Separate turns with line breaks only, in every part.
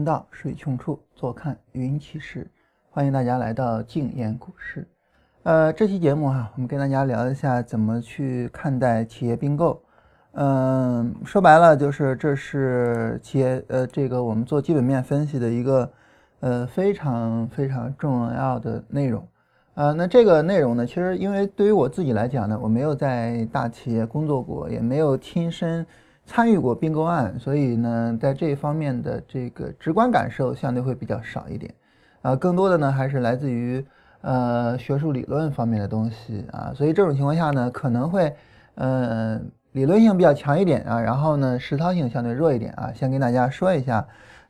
行道，水穷处，坐看云起时。欢迎大家来到静言股市。呃，这期节目哈，我们跟大家聊一下怎么去看待企业并购。嗯，说白了就是这是企业呃这个我们做基本面分析的一个呃非常非常重要的内容。啊，那这个内容呢，其实因为对于我自己来讲呢，我没有在大企业工作过，也没有亲身参与过并购案，所以呢，在这一方面的这个直观感受相对会比较少一点。啊，更多的呢还是来自于呃学术理论方面的东西啊，所以这种情况下呢，可能会呃理论性比较强一点啊，然后呢实操性相对弱一点啊。先跟大家说一下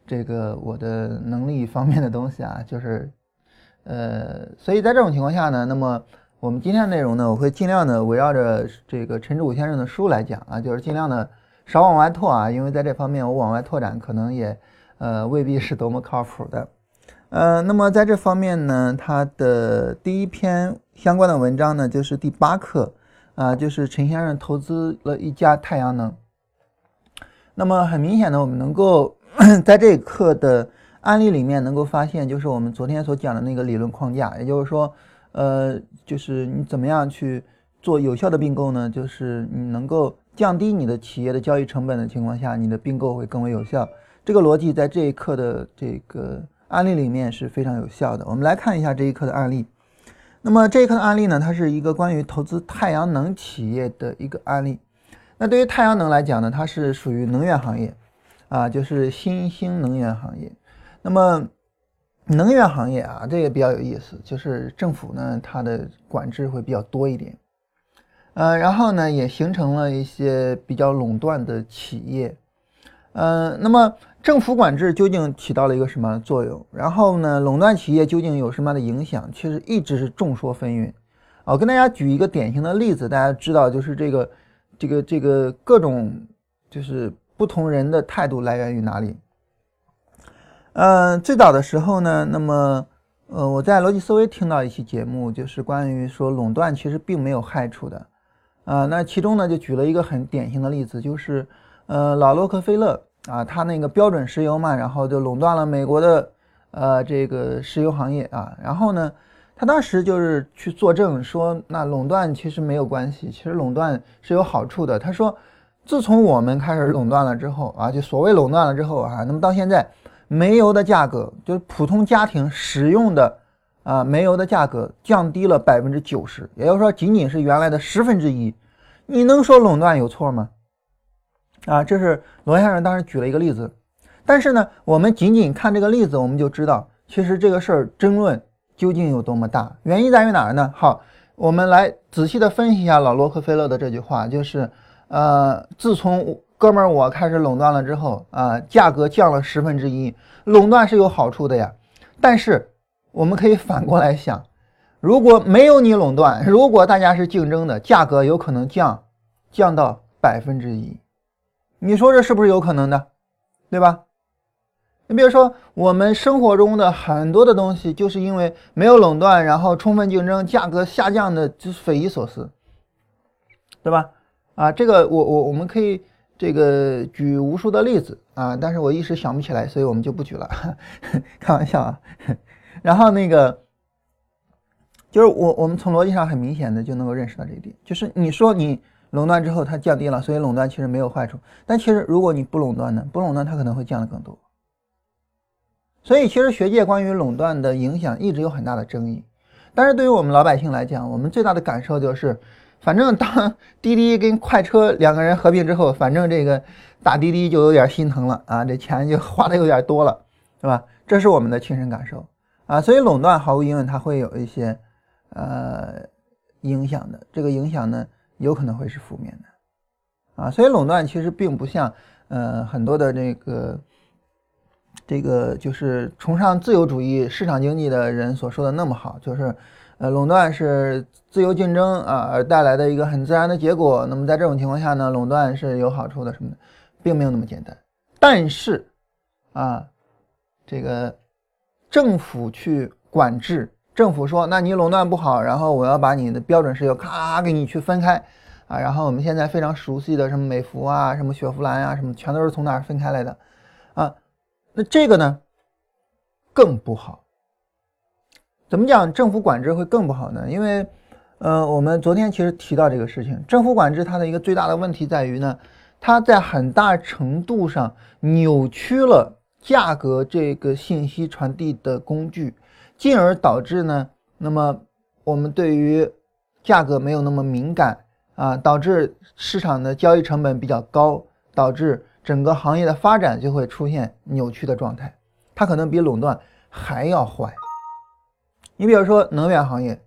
这个我的能力方面的东西啊，就是。呃，所以在这种情况下呢，那么我们今天的内容呢，我会尽量的围绕着这个陈志武先生的书来讲啊，就是尽量的少往外拓啊，因为在这方面我往外拓展可能也呃未必是多么靠谱的。呃，那么在这方面呢，他的第一篇相关的文章呢，就是第八课啊，就是陈先生投资了一家太阳能。那么很明显的，我们能够 在这一课的。案例里面能够发现，就是我们昨天所讲的那个理论框架，也就是说，呃，就是你怎么样去做有效的并购呢？就是你能够降低你的企业的交易成本的情况下，你的并购会更为有效。这个逻辑在这一课的这个案例里面是非常有效的。我们来看一下这一课的案例。那么这一课的案例呢，它是一个关于投资太阳能企业的一个案例。那对于太阳能来讲呢，它是属于能源行业，啊，就是新兴能源行业。那么，能源行业啊，这个比较有意思，就是政府呢，它的管制会比较多一点，呃，然后呢，也形成了一些比较垄断的企业，嗯，那么政府管制究竟起到了一个什么作用？然后呢，垄断企业究竟有什么样的影响？其实一直是众说纷纭。我跟大家举一个典型的例子，大家知道，就是这个，这个，这个各种，就是不同人的态度来源于哪里？嗯，最早的时候呢，那么，呃，我在逻辑思维听到一期节目，就是关于说垄断其实并没有害处的，啊，那其中呢就举了一个很典型的例子，就是，呃，老洛克菲勒啊，他那个标准石油嘛，然后就垄断了美国的，呃，这个石油行业啊，然后呢，他当时就是去作证说，那垄断其实没有关系，其实垄断是有好处的。他说，自从我们开始垄断了之后啊，就所谓垄断了之后啊，那么到现在。煤油的价格，就是普通家庭使用的啊，煤油的价格降低了百分之九十，也就是说，仅仅是原来的十分之一。你能说垄断有错吗？啊，这是罗先生当时举了一个例子。但是呢，我们仅仅看这个例子，我们就知道，其实这个事儿争论究竟有多么大。原因在于哪儿呢？好，我们来仔细的分析一下老洛克菲勒的这句话，就是呃，自从。哥们儿，我开始垄断了之后啊，价格降了十分之一。垄断是有好处的呀，但是我们可以反过来想，如果没有你垄断，如果大家是竞争的，价格有可能降，降到百分之一。你说这是不是有可能的？对吧？你比如说我们生活中的很多的东西，就是因为没有垄断，然后充分竞争，价格下降的就是匪夷所思，对吧？啊，这个我我我们可以。这个举无数的例子啊，但是我一时想不起来，所以我们就不举了，开玩笑啊。然后那个，就是我我们从逻辑上很明显的就能够认识到这一点，就是你说你垄断之后它降低了，所以垄断其实没有坏处，但其实如果你不垄断呢，不垄断它可能会降得更多。所以其实学界关于垄断的影响一直有很大的争议，但是对于我们老百姓来讲，我们最大的感受就是。反正当滴滴跟快车两个人合并之后，反正这个打滴滴就有点心疼了啊，这钱就花的有点多了，是吧？这是我们的亲身感受啊。所以垄断毫无疑问它会有一些呃影响的，这个影响呢有可能会是负面的啊。所以垄断其实并不像呃很多的这个这个就是崇尚自由主义市场经济的人所说的那么好，就是。呃，垄断是自由竞争啊而带来的一个很自然的结果。那么在这种情况下呢，垄断是有好处的什么的，并没有那么简单。但是啊，这个政府去管制，政府说，那你垄断不好，然后我要把你的标准石油咔给你去分开啊。然后我们现在非常熟悉的什么美孚啊、什么雪佛兰啊，什么全都是从哪儿分开来的啊？那这个呢更不好。怎么讲政府管制会更不好呢？因为，呃，我们昨天其实提到这个事情，政府管制它的一个最大的问题在于呢，它在很大程度上扭曲了价格这个信息传递的工具，进而导致呢，那么我们对于价格没有那么敏感啊，导致市场的交易成本比较高，导致整个行业的发展就会出现扭曲的状态，它可能比垄断还要坏。你比如说能源行业，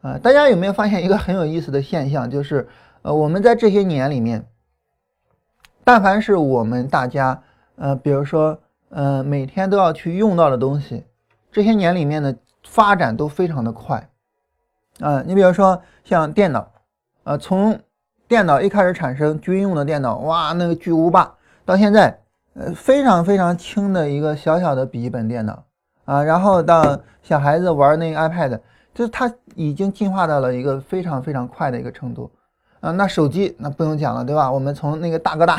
啊，大家有没有发现一个很有意思的现象？就是，呃，我们在这些年里面，但凡是我们大家，呃，比如说，呃，每天都要去用到的东西，这些年里面的发展都非常的快，啊，你比如说像电脑，呃，从电脑一开始产生军用的电脑，哇，那个巨无霸，到现在，呃，非常非常轻的一个小小的笔记本电脑。啊，然后到小孩子玩那个 iPad，就是它已经进化到了一个非常非常快的一个程度。啊，那手机那不用讲了，对吧？我们从那个大哥大，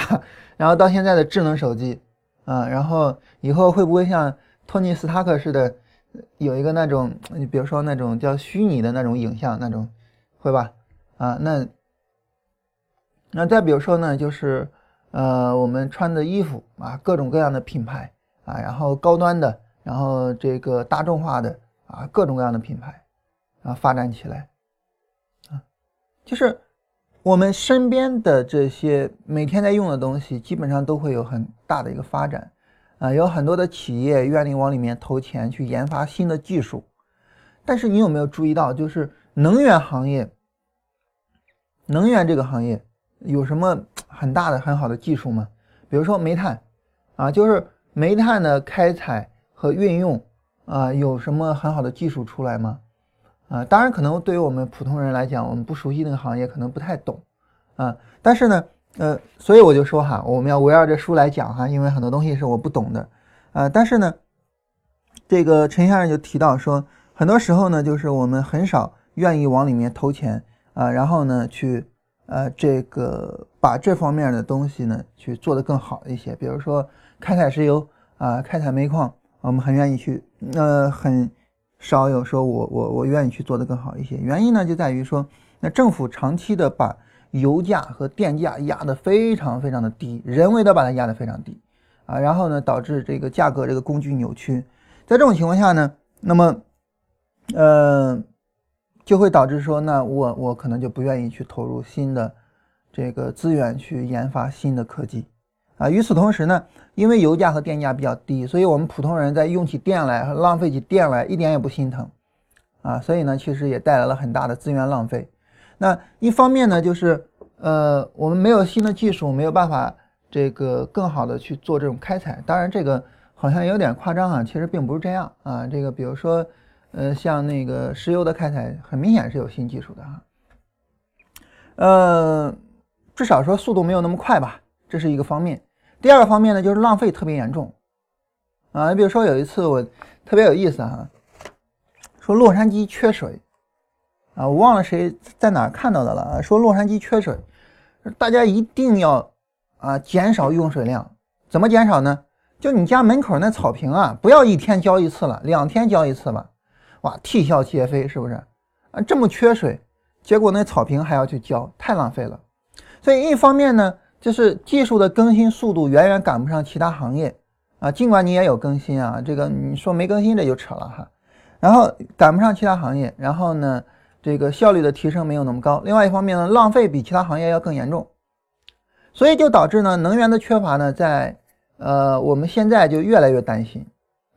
然后到现在的智能手机，啊，然后以后会不会像托尼·斯塔克似的，有一个那种，你比如说那种叫虚拟的那种影像那种，会吧？啊，那那再比如说呢，就是呃，我们穿的衣服啊，各种各样的品牌啊，然后高端的。然后这个大众化的啊，各种各样的品牌啊发展起来啊，就是我们身边的这些每天在用的东西，基本上都会有很大的一个发展啊，有很多的企业愿意往里面投钱去研发新的技术。但是你有没有注意到，就是能源行业，能源这个行业有什么很大的很好的技术吗？比如说煤炭啊，就是煤炭的开采。和运用啊，有什么很好的技术出来吗？啊，当然可能对于我们普通人来讲，我们不熟悉那个行业，可能不太懂啊。但是呢，呃，所以我就说哈，我们要围绕着书来讲哈，因为很多东西是我不懂的啊。但是呢，这个陈先生就提到说，很多时候呢，就是我们很少愿意往里面投钱啊，然后呢，去呃这个把这方面的东西呢去做得更好一些，比如说开采石油啊，开采煤矿。我们很愿意去，呃，很少有说我我我愿意去做的更好一些。原因呢，就在于说，那政府长期的把油价和电价压得非常非常的低，人为的把它压得非常低，啊，然后呢，导致这个价格这个工具扭曲。在这种情况下呢，那么，呃，就会导致说，那我我可能就不愿意去投入新的这个资源去研发新的科技。啊，与此同时呢，因为油价和电价比较低，所以我们普通人在用起电来和、浪费起电来一点也不心疼，啊，所以呢，其实也带来了很大的资源浪费。那一方面呢，就是呃，我们没有新的技术，没有办法这个更好的去做这种开采。当然，这个好像有点夸张啊，其实并不是这样啊。这个比如说，呃，像那个石油的开采，很明显是有新技术的哈。呃，至少说速度没有那么快吧，这是一个方面。第二个方面呢，就是浪费特别严重，啊，你比如说有一次我特别有意思哈，说洛杉矶缺水，啊，我忘了谁在哪儿看到的了，说洛杉矶缺水，大家一定要啊减少用水量，怎么减少呢？就你家门口那草坪啊，不要一天浇一次了，两天浇一次吧，哇，啼笑皆非，是不是？啊，这么缺水，结果那草坪还要去浇，太浪费了。所以一方面呢。就是技术的更新速度远远赶不上其他行业啊，尽管你也有更新啊，这个你说没更新这就扯了哈。然后赶不上其他行业，然后呢，这个效率的提升没有那么高。另外一方面呢，浪费比其他行业要更严重，所以就导致呢，能源的缺乏呢，在呃我们现在就越来越担心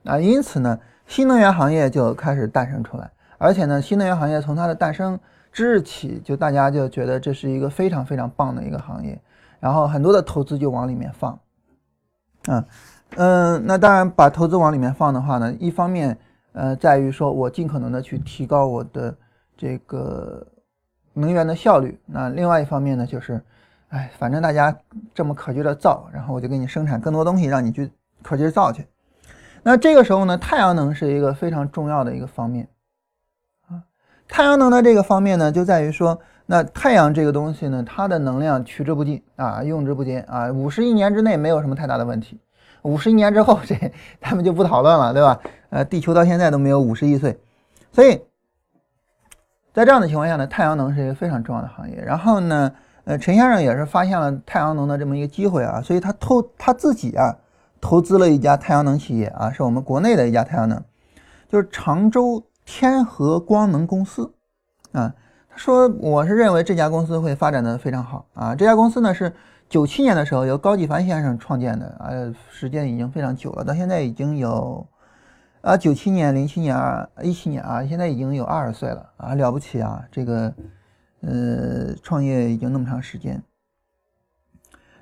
啊。因此呢，新能源行业就开始诞生出来，而且呢，新能源行业从它的诞生之日起，就大家就觉得这是一个非常非常棒的一个行业。然后很多的投资就往里面放，嗯嗯，那当然把投资往里面放的话呢，一方面呃在于说我尽可能的去提高我的这个能源的效率，那另外一方面呢就是，哎，反正大家这么可劲的造，然后我就给你生产更多东西，让你去可劲造去。那这个时候呢，太阳能是一个非常重要的一个方面啊，太阳能的这个方面呢就在于说。那太阳这个东西呢，它的能量取之不尽啊，用之不竭啊，五十亿年之内没有什么太大的问题。五十亿年之后，这 他们就不讨论了，对吧？呃，地球到现在都没有五十亿岁，所以在这样的情况下呢，太阳能是一个非常重要的行业。然后呢，呃，陈先生也是发现了太阳能的这么一个机会啊，所以他投他自己啊投资了一家太阳能企业啊，是我们国内的一家太阳能，就是常州天合光能公司啊。他说我是认为这家公司会发展的非常好啊。这家公司呢是。九七年的时候由高继凡先生创建的，啊，时间已经非常久了，到现在已经有，啊，九七年、零七年、二一七年啊，现在已经有二十岁了啊，了不起啊！这个，呃，创业已经那么长时间。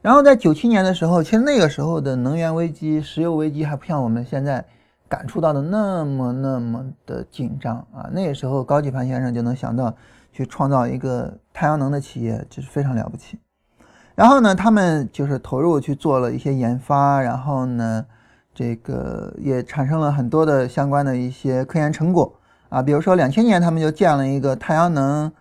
然后在九七年的时候，其实那个时候的能源危机、石油危机还不像我们现在感触到的那么那么的紧张啊。那个时候高继凡先生就能想到去创造一个太阳能的企业，这是非常了不起。然后呢，他们就是投入去做了一些研发，然后呢，这个也产生了很多的相关的一些科研成果啊，比如说两千年他们就建了一个太阳能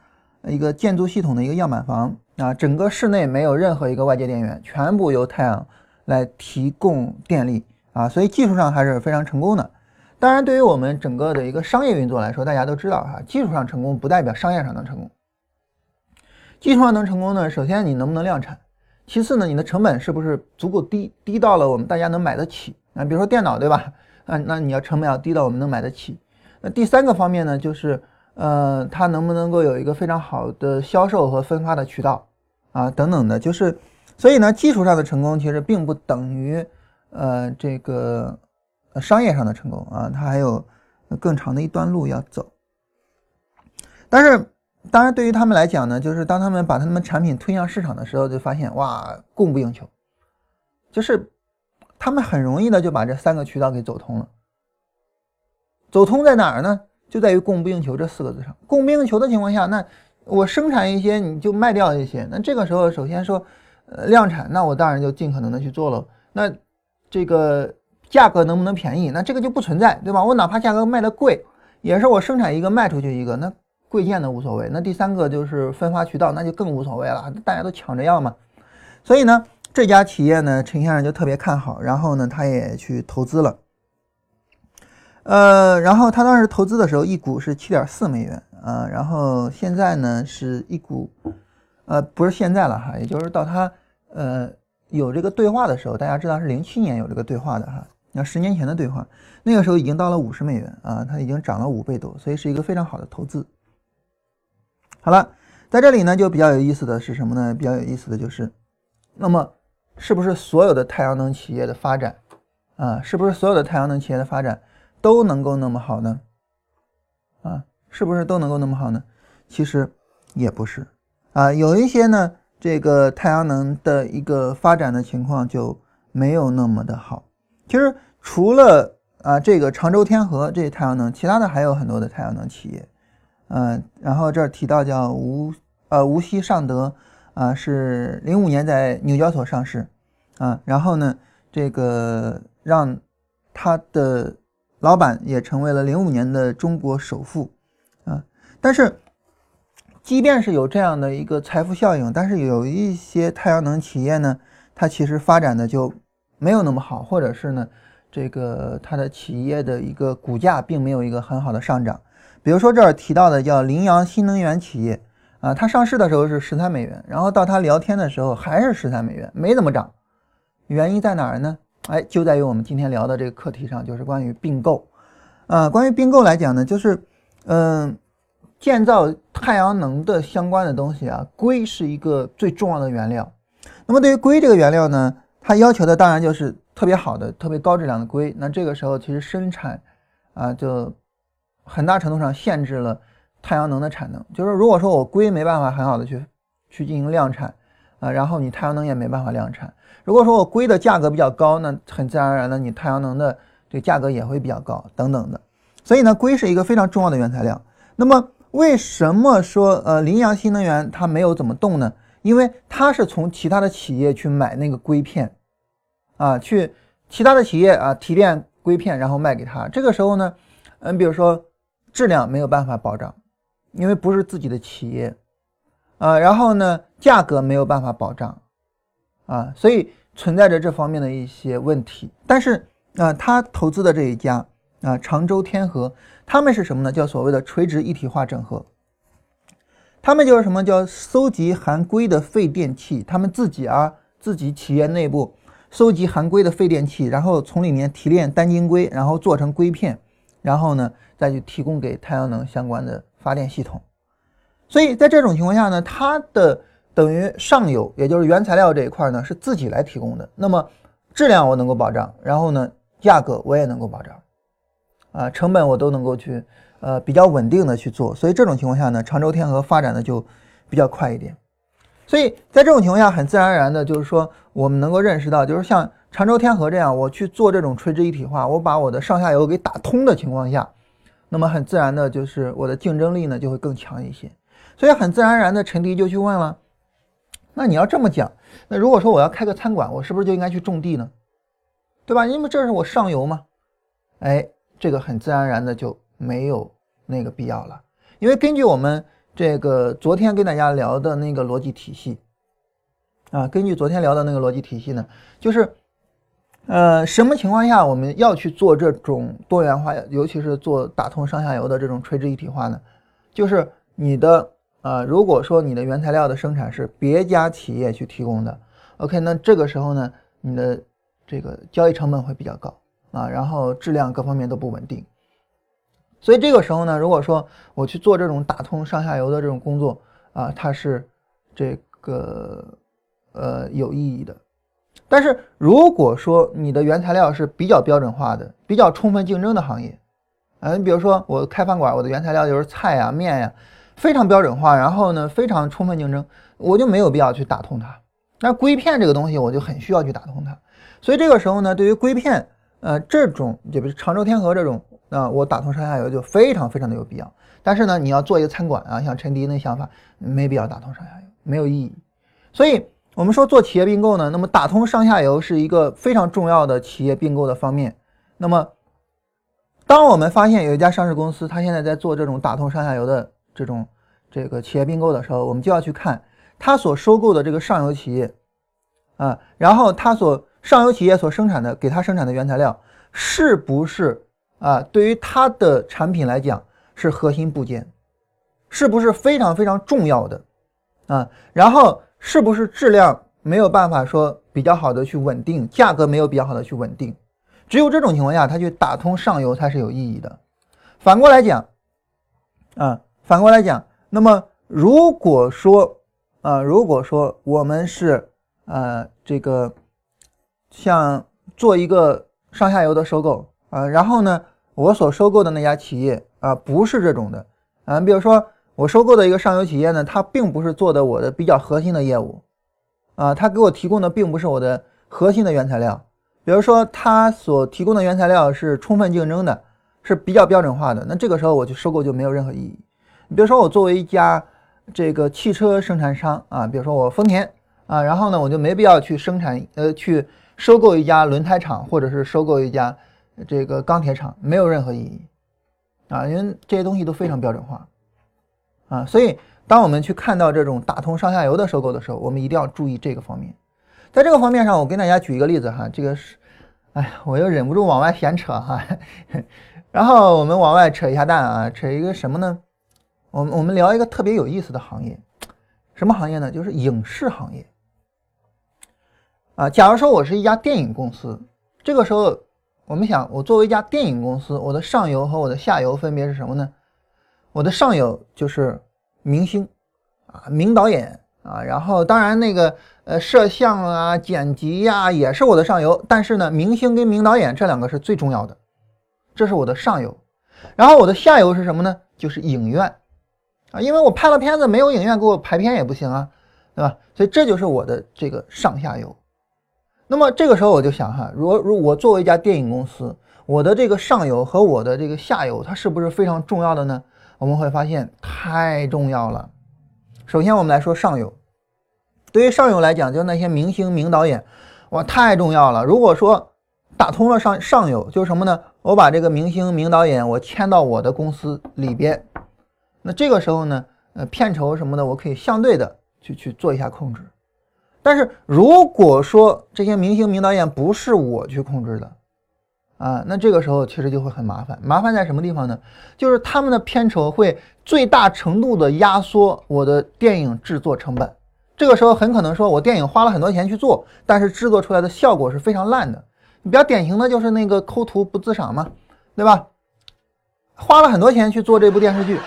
一个建筑系统的一个样板房啊，整个室内没有任何一个外界电源，全部由太阳来提供电力啊，所以技术上还是非常成功的。当然，对于我们整个的一个商业运作来说，大家都知道哈，技术上成功不代表商业上能成功。技术上能成功呢，首先你能不能量产？其次呢，你的成本是不是足够低，低到了我们大家能买得起？啊，比如说电脑，对吧？啊，那你要成本要低到我们能买得起。那第三个方面呢，就是呃，它能不能够有一个非常好的销售和分发的渠道啊，等等的。就是，所以呢，技术上的成功其实并不等于呃这个商业上的成功啊，它还有更长的一段路要走。但是。当然，对于他们来讲呢，就是当他们把他们产品推向市场的时候，就发现哇，供不应求，就是他们很容易的就把这三个渠道给走通了。走通在哪儿呢？就在于供不应求这四个字上。供不应求的情况下，那我生产一些，你就卖掉一些。那这个时候，首先说，呃，量产，那我当然就尽可能的去做了。那这个价格能不能便宜？那这个就不存在，对吧？我哪怕价格卖的贵，也是我生产一个卖出去一个那。贵贱的无所谓，那第三个就是分发渠道，那就更无所谓了，大家都抢着要嘛。所以呢，这家企业呢，陈先生就特别看好，然后呢，他也去投资了。呃，然后他当时投资的时候，一股是七点四美元啊，然后现在呢是一股，呃，不是现在了哈，也就是到他呃有这个对话的时候，大家知道是零七年有这个对话的哈，那十年前的对话，那个时候已经到了五十美元啊，它已经涨了五倍多，所以是一个非常好的投资。好了，在这里呢，就比较有意思的是什么呢？比较有意思的就是，那么是不是所有的太阳能企业的发展啊，是不是所有的太阳能企业的发展都能够那么好呢？啊，是不是都能够那么好呢？其实也不是啊，有一些呢，这个太阳能的一个发展的情况就没有那么的好。其实除了啊这个常州天河这太阳能，其他的还有很多的太阳能企业。嗯，然后这儿提到叫无呃无锡尚德啊，是零五年在纽交所上市啊，然后呢，这个让他的老板也成为了零五年的中国首富啊。但是，即便是有这样的一个财富效应，但是有一些太阳能企业呢，它其实发展的就没有那么好，或者是呢，这个它的企业的一个股价并没有一个很好的上涨。比如说这儿提到的叫羚羊新能源企业啊，它上市的时候是十三美元，然后到它聊天的时候还是十三美元，没怎么涨。原因在哪儿呢？哎，就在于我们今天聊的这个课题上，就是关于并购。啊，关于并购来讲呢，就是嗯，建造太阳能的相关的东西啊，硅是一个最重要的原料。那么对于硅这个原料呢，它要求的当然就是特别好的、特别高质量的硅。那这个时候其实生产啊就。很大程度上限制了太阳能的产能，就是如果说我硅没办法很好的去去进行量产啊，然后你太阳能也没办法量产。如果说我硅的价格比较高，那很自然而然的你太阳能的这个价格也会比较高等等的。所以呢，硅是一个非常重要的原材料。那么为什么说呃羚羊新能源它没有怎么动呢？因为它是从其他的企业去买那个硅片啊，去其他的企业啊提炼硅片然后卖给他。这个时候呢，嗯，比如说。质量没有办法保障，因为不是自己的企业，啊，然后呢，价格没有办法保障，啊，所以存在着这方面的一些问题。但是啊，他投资的这一家啊，常州天河，他们是什么呢？叫所谓的垂直一体化整合。他们就是什么叫搜集含硅的废电器，他们自己啊，自己企业内部收集含硅的废电器，然后从里面提炼单晶硅，然后做成硅片，然后呢再去提供给太阳能相关的发电系统。所以在这种情况下呢，它的等于上游，也就是原材料这一块呢是自己来提供的，那么质量我能够保障，然后呢价格我也能够保障，啊成本我都能够去。呃，比较稳定的去做，所以这种情况下呢，常州天河发展的就比较快一点。所以在这种情况下，很自然而然的，就是说我们能够认识到，就是像常州天河这样，我去做这种垂直一体化，我把我的上下游给打通的情况下，那么很自然的，就是我的竞争力呢就会更强一些。所以很自然而然的，陈迪就去问了，那你要这么讲，那如果说我要开个餐馆，我是不是就应该去种地呢？对吧？因为这是我上游嘛。哎，这个很自然而然的就。没有那个必要了，因为根据我们这个昨天跟大家聊的那个逻辑体系啊，根据昨天聊的那个逻辑体系呢，就是呃，什么情况下我们要去做这种多元化，尤其是做打通上下游的这种垂直一体化呢？就是你的啊，如果说你的原材料的生产是别家企业去提供的，OK，那这个时候呢，你的这个交易成本会比较高啊，然后质量各方面都不稳定。所以这个时候呢，如果说我去做这种打通上下游的这种工作啊，它是这个呃有意义的。但是如果说你的原材料是比较标准化的、比较充分竞争的行业，啊，你比如说我开饭馆，我的原材料就是菜呀、面呀，非常标准化，然后呢非常充分竞争，我就没有必要去打通它。那硅片这个东西，我就很需要去打通它。所以这个时候呢，对于硅片，呃，这种就比如常州天河这种。那我打通上下游就非常非常的有必要，但是呢，你要做一个餐馆啊，像陈迪那想法，没必要打通上下游，没有意义。所以，我们说做企业并购呢，那么打通上下游是一个非常重要的企业并购的方面。那么，当我们发现有一家上市公司，它现在在做这种打通上下游的这种这个企业并购的时候，我们就要去看它所收购的这个上游企业啊，然后它所上游企业所生产的给它生产的原材料是不是？啊，对于它的产品来讲是核心部件，是不是非常非常重要的啊？然后是不是质量没有办法说比较好的去稳定，价格没有比较好的去稳定？只有这种情况下，它去打通上游才是有意义的。反过来讲，啊，反过来讲，那么如果说啊，如果说我们是呃这个像做一个上下游的收购。啊，然后呢，我所收购的那家企业啊，不是这种的啊。比如说，我收购的一个上游企业呢，它并不是做的我的比较核心的业务啊，它给我提供的并不是我的核心的原材料。比如说，它所提供的原材料是充分竞争的，是比较标准化的，那这个时候我去收购就没有任何意义。你比如说，我作为一家这个汽车生产商啊，比如说我丰田啊，然后呢，我就没必要去生产呃去收购一家轮胎厂，或者是收购一家。这个钢铁厂没有任何意义啊，因为这些东西都非常标准化啊，所以当我们去看到这种打通上下游的收购的时候，我们一定要注意这个方面。在这个方面上，我跟大家举一个例子哈，这个是，哎，我又忍不住往外闲扯哈，然后我们往外扯一下蛋啊，扯一个什么呢？我们我们聊一个特别有意思的行业，什么行业呢？就是影视行业啊。假如说我是一家电影公司，这个时候。我们想，我作为一家电影公司，我的上游和我的下游分别是什么呢？我的上游就是明星啊，名导演啊，然后当然那个呃摄像啊、剪辑呀也是我的上游，但是呢，明星跟名导演这两个是最重要的，这是我的上游。然后我的下游是什么呢？就是影院啊，因为我拍了片子，没有影院给我排片也不行啊，对吧？所以这就是我的这个上下游。那么这个时候我就想哈，如如我作为一家电影公司，我的这个上游和我的这个下游，它是不是非常重要的呢？我们会发现太重要了。首先我们来说上游，对于上游来讲，就那些明星名导演，哇，太重要了。如果说打通了上上游，就是什么呢？我把这个明星名导演我签到我的公司里边，那这个时候呢，呃，片酬什么的，我可以相对的去去做一下控制。但是如果说这些明星名导演不是我去控制的，啊，那这个时候其实就会很麻烦。麻烦在什么地方呢？就是他们的片酬会最大程度的压缩我的电影制作成本。这个时候很可能说我电影花了很多钱去做，但是制作出来的效果是非常烂的。比较典型的就是那个抠图不自赏嘛，对吧？花了很多钱去做这部电视剧，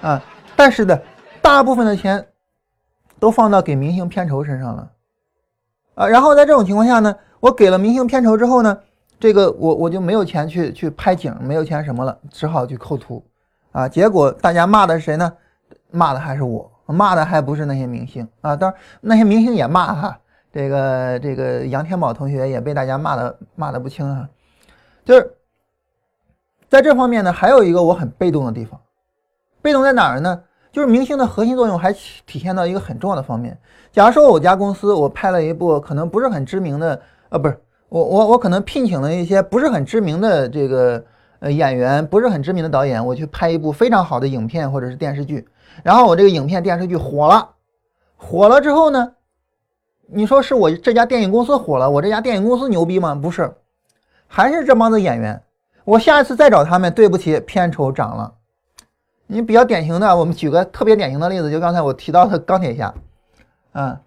啊，但是的大部分的钱都放到给明星片酬身上了，啊，然后在这种情况下呢，我给了明星片酬之后呢？这个我我就没有钱去去拍景，没有钱什么了，只好去抠图，啊，结果大家骂的是谁呢？骂的还是我，骂的还不是那些明星啊，当然那些明星也骂哈，这个这个杨天宝同学也被大家骂的骂的不轻啊，就是在这方面呢，还有一个我很被动的地方，被动在哪儿呢？就是明星的核心作用还体现到一个很重要的方面。假如说我家公司我拍了一部可能不是很知名的，呃，不是。我我我可能聘请了一些不是很知名的这个呃演员，不是很知名的导演，我去拍一部非常好的影片或者是电视剧，然后我这个影片电视剧火了，火了之后呢，你说是我这家电影公司火了，我这家电影公司牛逼吗？不是，还是这帮子演员，我下一次再找他们，对不起，片酬涨了。你比较典型的，我们举个特别典型的例子，就刚才我提到的钢铁侠，啊，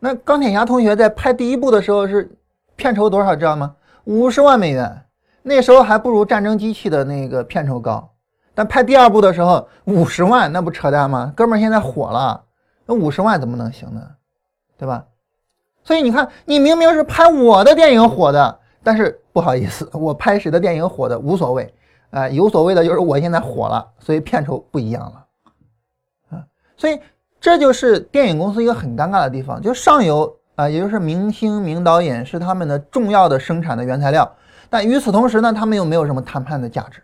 那钢铁侠同学在拍第一部的时候是。片酬多少知道吗？五十万美元，那时候还不如战争机器的那个片酬高。但拍第二部的时候，五十万那不扯淡吗？哥们儿现在火了，那五十万怎么能行呢？对吧？所以你看，你明明是拍我的电影火的，但是不好意思，我拍谁的电影火的无所谓，啊，有所谓的就是我现在火了，所以片酬不一样了，啊，所以这就是电影公司一个很尴尬的地方，就上游。啊，也就是明星、名导演是他们的重要的生产的原材料，但与此同时呢，他们又没有什么谈判的价值。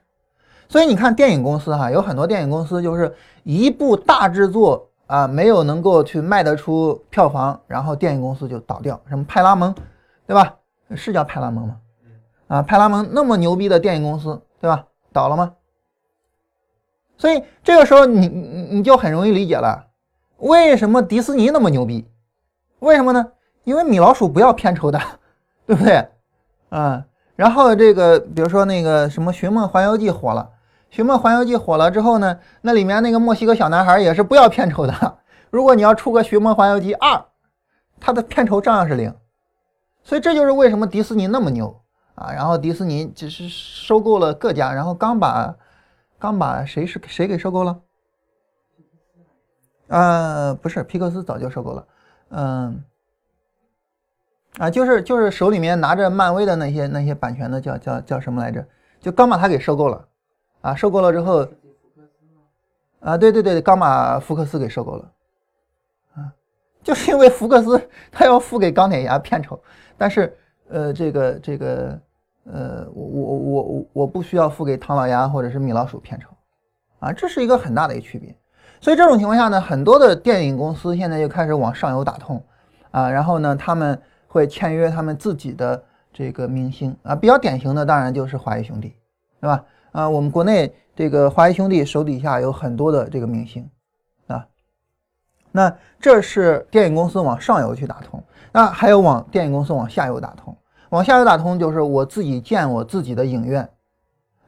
所以你看，电影公司哈，有很多电影公司就是一部大制作啊，没有能够去卖得出票房，然后电影公司就倒掉。什么派拉蒙，对吧？是叫派拉蒙吗？啊，派拉蒙那么牛逼的电影公司，对吧？倒了吗？所以这个时候你你你就很容易理解了，为什么迪士尼那么牛逼？为什么呢？因为米老鼠不要片酬的，对不对？啊，然后这个比如说那个什么《寻梦环游记》火了，《寻梦环游记》火了之后呢，那里面那个墨西哥小男孩也是不要片酬的。如果你要出个《寻梦环游记二》，它的片酬照样是零。所以这就是为什么迪士尼那么牛啊！然后迪士尼只是收购了各家，然后刚把刚把谁是谁给收购了？呃，不是，皮克斯早就收购了，嗯。啊，就是就是手里面拿着漫威的那些那些版权的，叫叫叫什么来着？就刚把它给收购了，啊，收购了之后，啊，对对对，刚把福克斯给收购了，啊，就是因为福克斯他要付给钢铁侠片酬，但是呃，这个这个呃，我我我我我不需要付给唐老鸭或者是米老鼠片酬，啊，这是一个很大的一个区别。所以这种情况下呢，很多的电影公司现在就开始往上游打通，啊，然后呢，他们。会签约他们自己的这个明星啊，比较典型的当然就是华谊兄弟，对吧？啊，我们国内这个华谊兄弟手底下有很多的这个明星啊。那这是电影公司往上游去打通，那还有往电影公司往下游打通。往下游打通就是我自己建我自己的影院。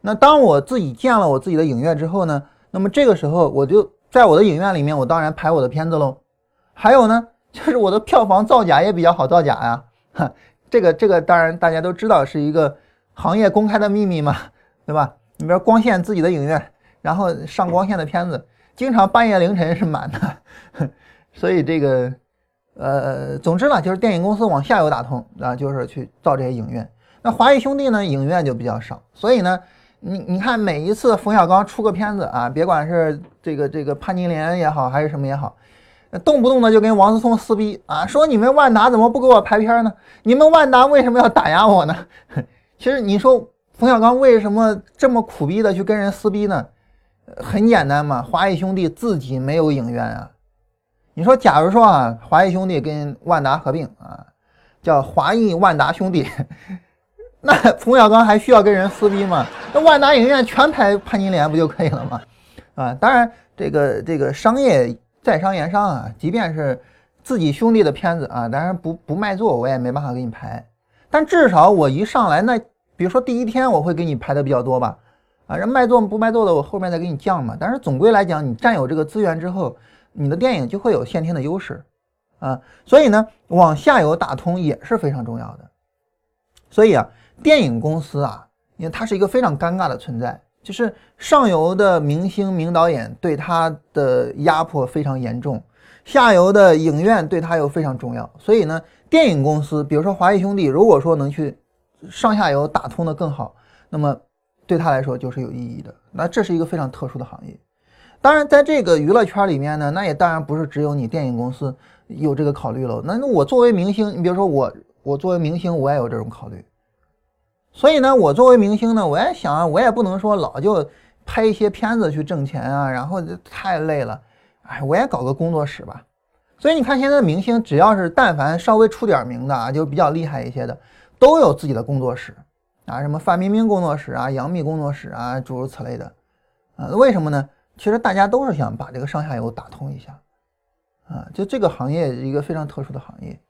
那当我自己建了我自己的影院之后呢，那么这个时候我就在我的影院里面，我当然拍我的片子喽。还有呢。就是我的票房造假也比较好造假呀，哈，这个这个当然大家都知道是一个行业公开的秘密嘛，对吧？你比如光线自己的影院，然后上光线的片子，经常半夜凌晨是满的，所以这个呃，总之呢，就是电影公司往下游打通啊，就是去造这些影院。那华谊兄弟呢，影院就比较少，所以呢，你你看每一次冯小刚出个片子啊，别管是这个这个潘金莲也好，还是什么也好。动不动的就跟王思聪撕逼啊，说你们万达怎么不给我排片呢？你们万达为什么要打压我呢？其实你说冯小刚为什么这么苦逼的去跟人撕逼呢？很简单嘛，华谊兄弟自己没有影院啊。你说假如说啊，华谊兄弟跟万达合并啊，叫华谊万达兄弟，那冯小刚还需要跟人撕逼吗？那万达影院全排潘金莲不就可以了吗？啊，当然这个这个商业。在商言商啊，即便是自己兄弟的片子啊，当然不不卖座，我也没办法给你排。但至少我一上来，那比如说第一天我会给你排的比较多吧，啊，人卖座不卖座的，我后面再给你降嘛。但是总归来讲，你占有这个资源之后，你的电影就会有先天的优势，啊，所以呢，往下游打通也是非常重要的。所以啊，电影公司啊，因为它是一个非常尴尬的存在。就是上游的明星、名导演对他的压迫非常严重，下游的影院对他又非常重要。所以呢，电影公司，比如说华谊兄弟，如果说能去上下游打通的更好，那么对他来说就是有意义的。那这是一个非常特殊的行业。当然，在这个娱乐圈里面呢，那也当然不是只有你电影公司有这个考虑了。那那我作为明星，你比如说我，我作为明星，我也有这种考虑。所以呢，我作为明星呢，我也想啊，我也不能说老就拍一些片子去挣钱啊，然后太累了，哎，我也搞个工作室吧。所以你看，现在的明星只要是但凡稍微出点名的啊，就比较厉害一些的，都有自己的工作室啊，什么范冰冰工作室啊、杨幂工作室啊，诸如此类的啊。为什么呢？其实大家都是想把这个上下游打通一下啊，就这个行业一个非常特殊的行业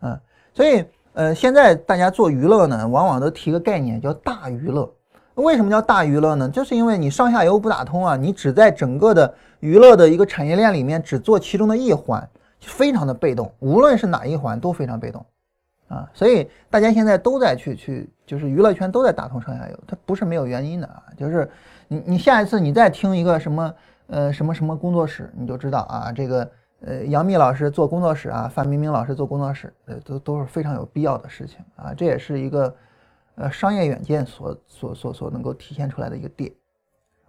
啊，所以。呃，现在大家做娱乐呢，往往都提个概念叫大娱乐。为什么叫大娱乐呢？就是因为你上下游不打通啊，你只在整个的娱乐的一个产业链里面只做其中的一环，非常的被动。无论是哪一环都非常被动啊。所以大家现在都在去去，就是娱乐圈都在打通上下游，它不是没有原因的啊。就是你你下一次你再听一个什么呃什么什么工作室，你就知道啊这个。呃，杨幂老师做工作室啊，范冰冰老师做工作室，呃，都都是非常有必要的事情啊。这也是一个呃商业远见所所所所能够体现出来的一个点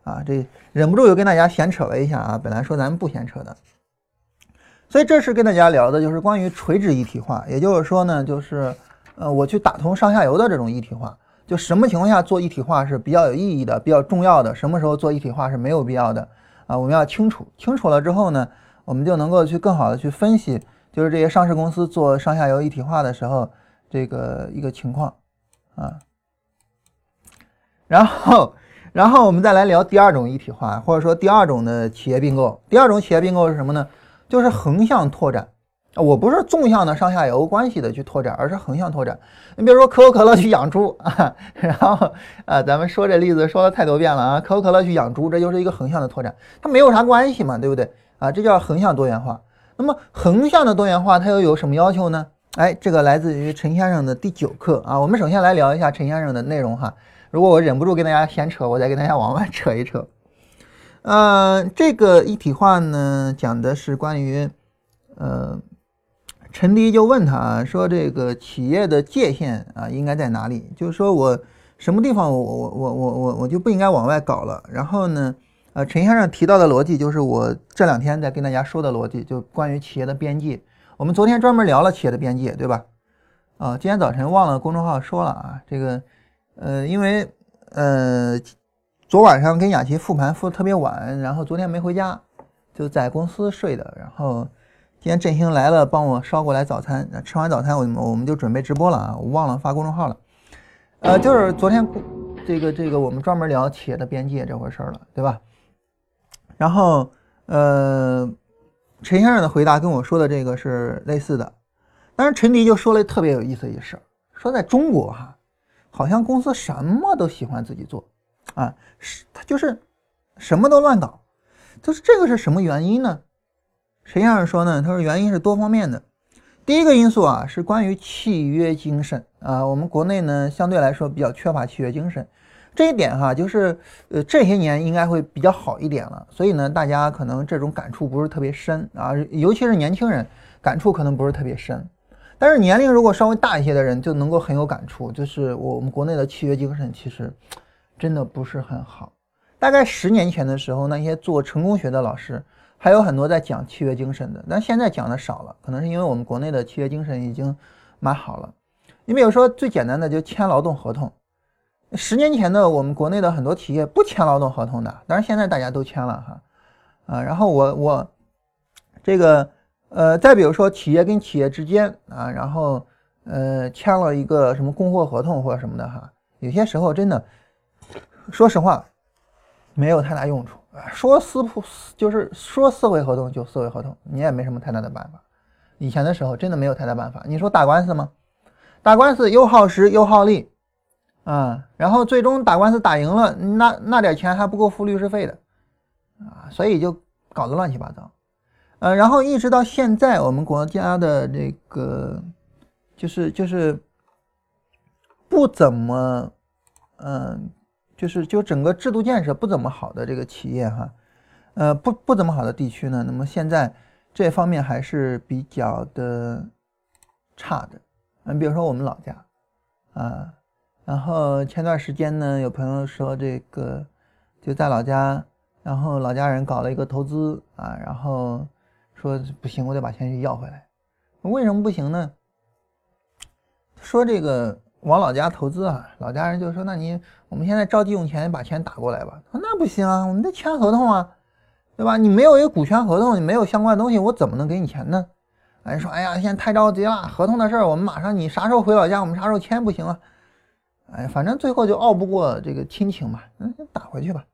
啊。这忍不住又跟大家闲扯了一下啊。本来说咱们不闲扯的，所以这是跟大家聊的就是关于垂直一体化，也就是说呢，就是呃我去打通上下游的这种一体化，就什么情况下做一体化是比较有意义的、比较重要的，什么时候做一体化是没有必要的啊？我们要清楚，清楚了之后呢？我们就能够去更好的去分析，就是这些上市公司做上下游一体化的时候，这个一个情况啊。然后，然后我们再来聊第二种一体化，或者说第二种的企业并购。第二种企业并购是什么呢？就是横向拓展。我不是纵向的上下游关系的去拓展，而是横向拓展。你比如说可口可乐去养猪 啊，然后啊，咱们说这例子说了太多遍了啊，可口可乐去养猪，这就是一个横向的拓展，它没有啥关系嘛，对不对？啊，这叫横向多元化。那么横向的多元化，它又有什么要求呢？哎，这个来自于陈先生的第九课啊。我们首先来聊一下陈先生的内容哈。如果我忍不住跟大家闲扯，我再跟大家往外扯一扯。呃，这个一体化呢，讲的是关于，呃，陈迪就问他说，这个企业的界限啊，应该在哪里？就是说我什么地方，我我我我我我就不应该往外搞了。然后呢？呃，陈先生提到的逻辑就是我这两天在跟大家说的逻辑，就关于企业的边界。我们昨天专门聊了企业的边界，对吧？啊，今天早晨忘了公众号说了啊，这个，呃，因为呃，昨晚上跟雅琪复盘复的特别晚，然后昨天没回家，就在公司睡的。然后今天振兴来了，帮我捎过来早餐。吃完早餐，我我们就准备直播了啊，我忘了发公众号了。呃，就是昨天这个这个我们专门聊企业的边界这回事了，对吧？然后，呃，陈先生的回答跟我说的这个是类似的，但是陈迪就说了特别有意思一事，说在中国哈，好像公司什么都喜欢自己做，啊，是他就是什么都乱搞，就是这个是什么原因呢？陈先生说呢，他说原因是多方面的，第一个因素啊是关于契约精神啊，我们国内呢相对来说比较缺乏契约精神。这一点哈，就是呃这些年应该会比较好一点了，所以呢，大家可能这种感触不是特别深啊，尤其是年轻人感触可能不是特别深，但是年龄如果稍微大一些的人就能够很有感触，就是我们国内的契约精神其实真的不是很好。大概十年前的时候，那些做成功学的老师还有很多在讲契约精神的，但现在讲的少了，可能是因为我们国内的契约精神已经蛮好了。你比如说最简单的就签劳动合同。十年前的我们国内的很多企业不签劳动合同的，当然现在大家都签了哈，啊，然后我我这个呃，再比如说企业跟企业之间啊，然后呃签了一个什么供货合同或者什么的哈，有些时候真的，说实话没有太大用处啊，说撕破就是说撕毁合同就撕毁合同，你也没什么太大的办法，以前的时候真的没有太大办法。你说打官司吗？打官司又耗时又耗力，啊，然后最终打官司打赢了，那那点钱还不够付律师费的，啊，所以就搞得乱七八糟。呃，然后一直到现在，我们国家的这个就是就是不怎么，嗯，就是就整个制度建设不怎么好的这个企业哈，呃，不不怎么好的地区呢，那么现在这方面还是比较的差的。你比如说我们老家，啊，然后前段时间呢，有朋友说这个就在老家，然后老家人搞了一个投资啊，然后。说不行，我得把钱去要回来。为什么不行呢？说这个往老家投资啊，老家人就说：“那你我们现在着急用钱，把钱打过来吧。”说：“那不行啊，我们得签合同啊，对吧？你没有一个股权合同，你没有相关的东西，我怎么能给你钱呢？”人说：“哎呀，现在太着急了，合同的事儿我们马上，你啥时候回老家，我们啥时候签不行啊？”哎，反正最后就拗不过这个亲情嘛，那就打回去吧。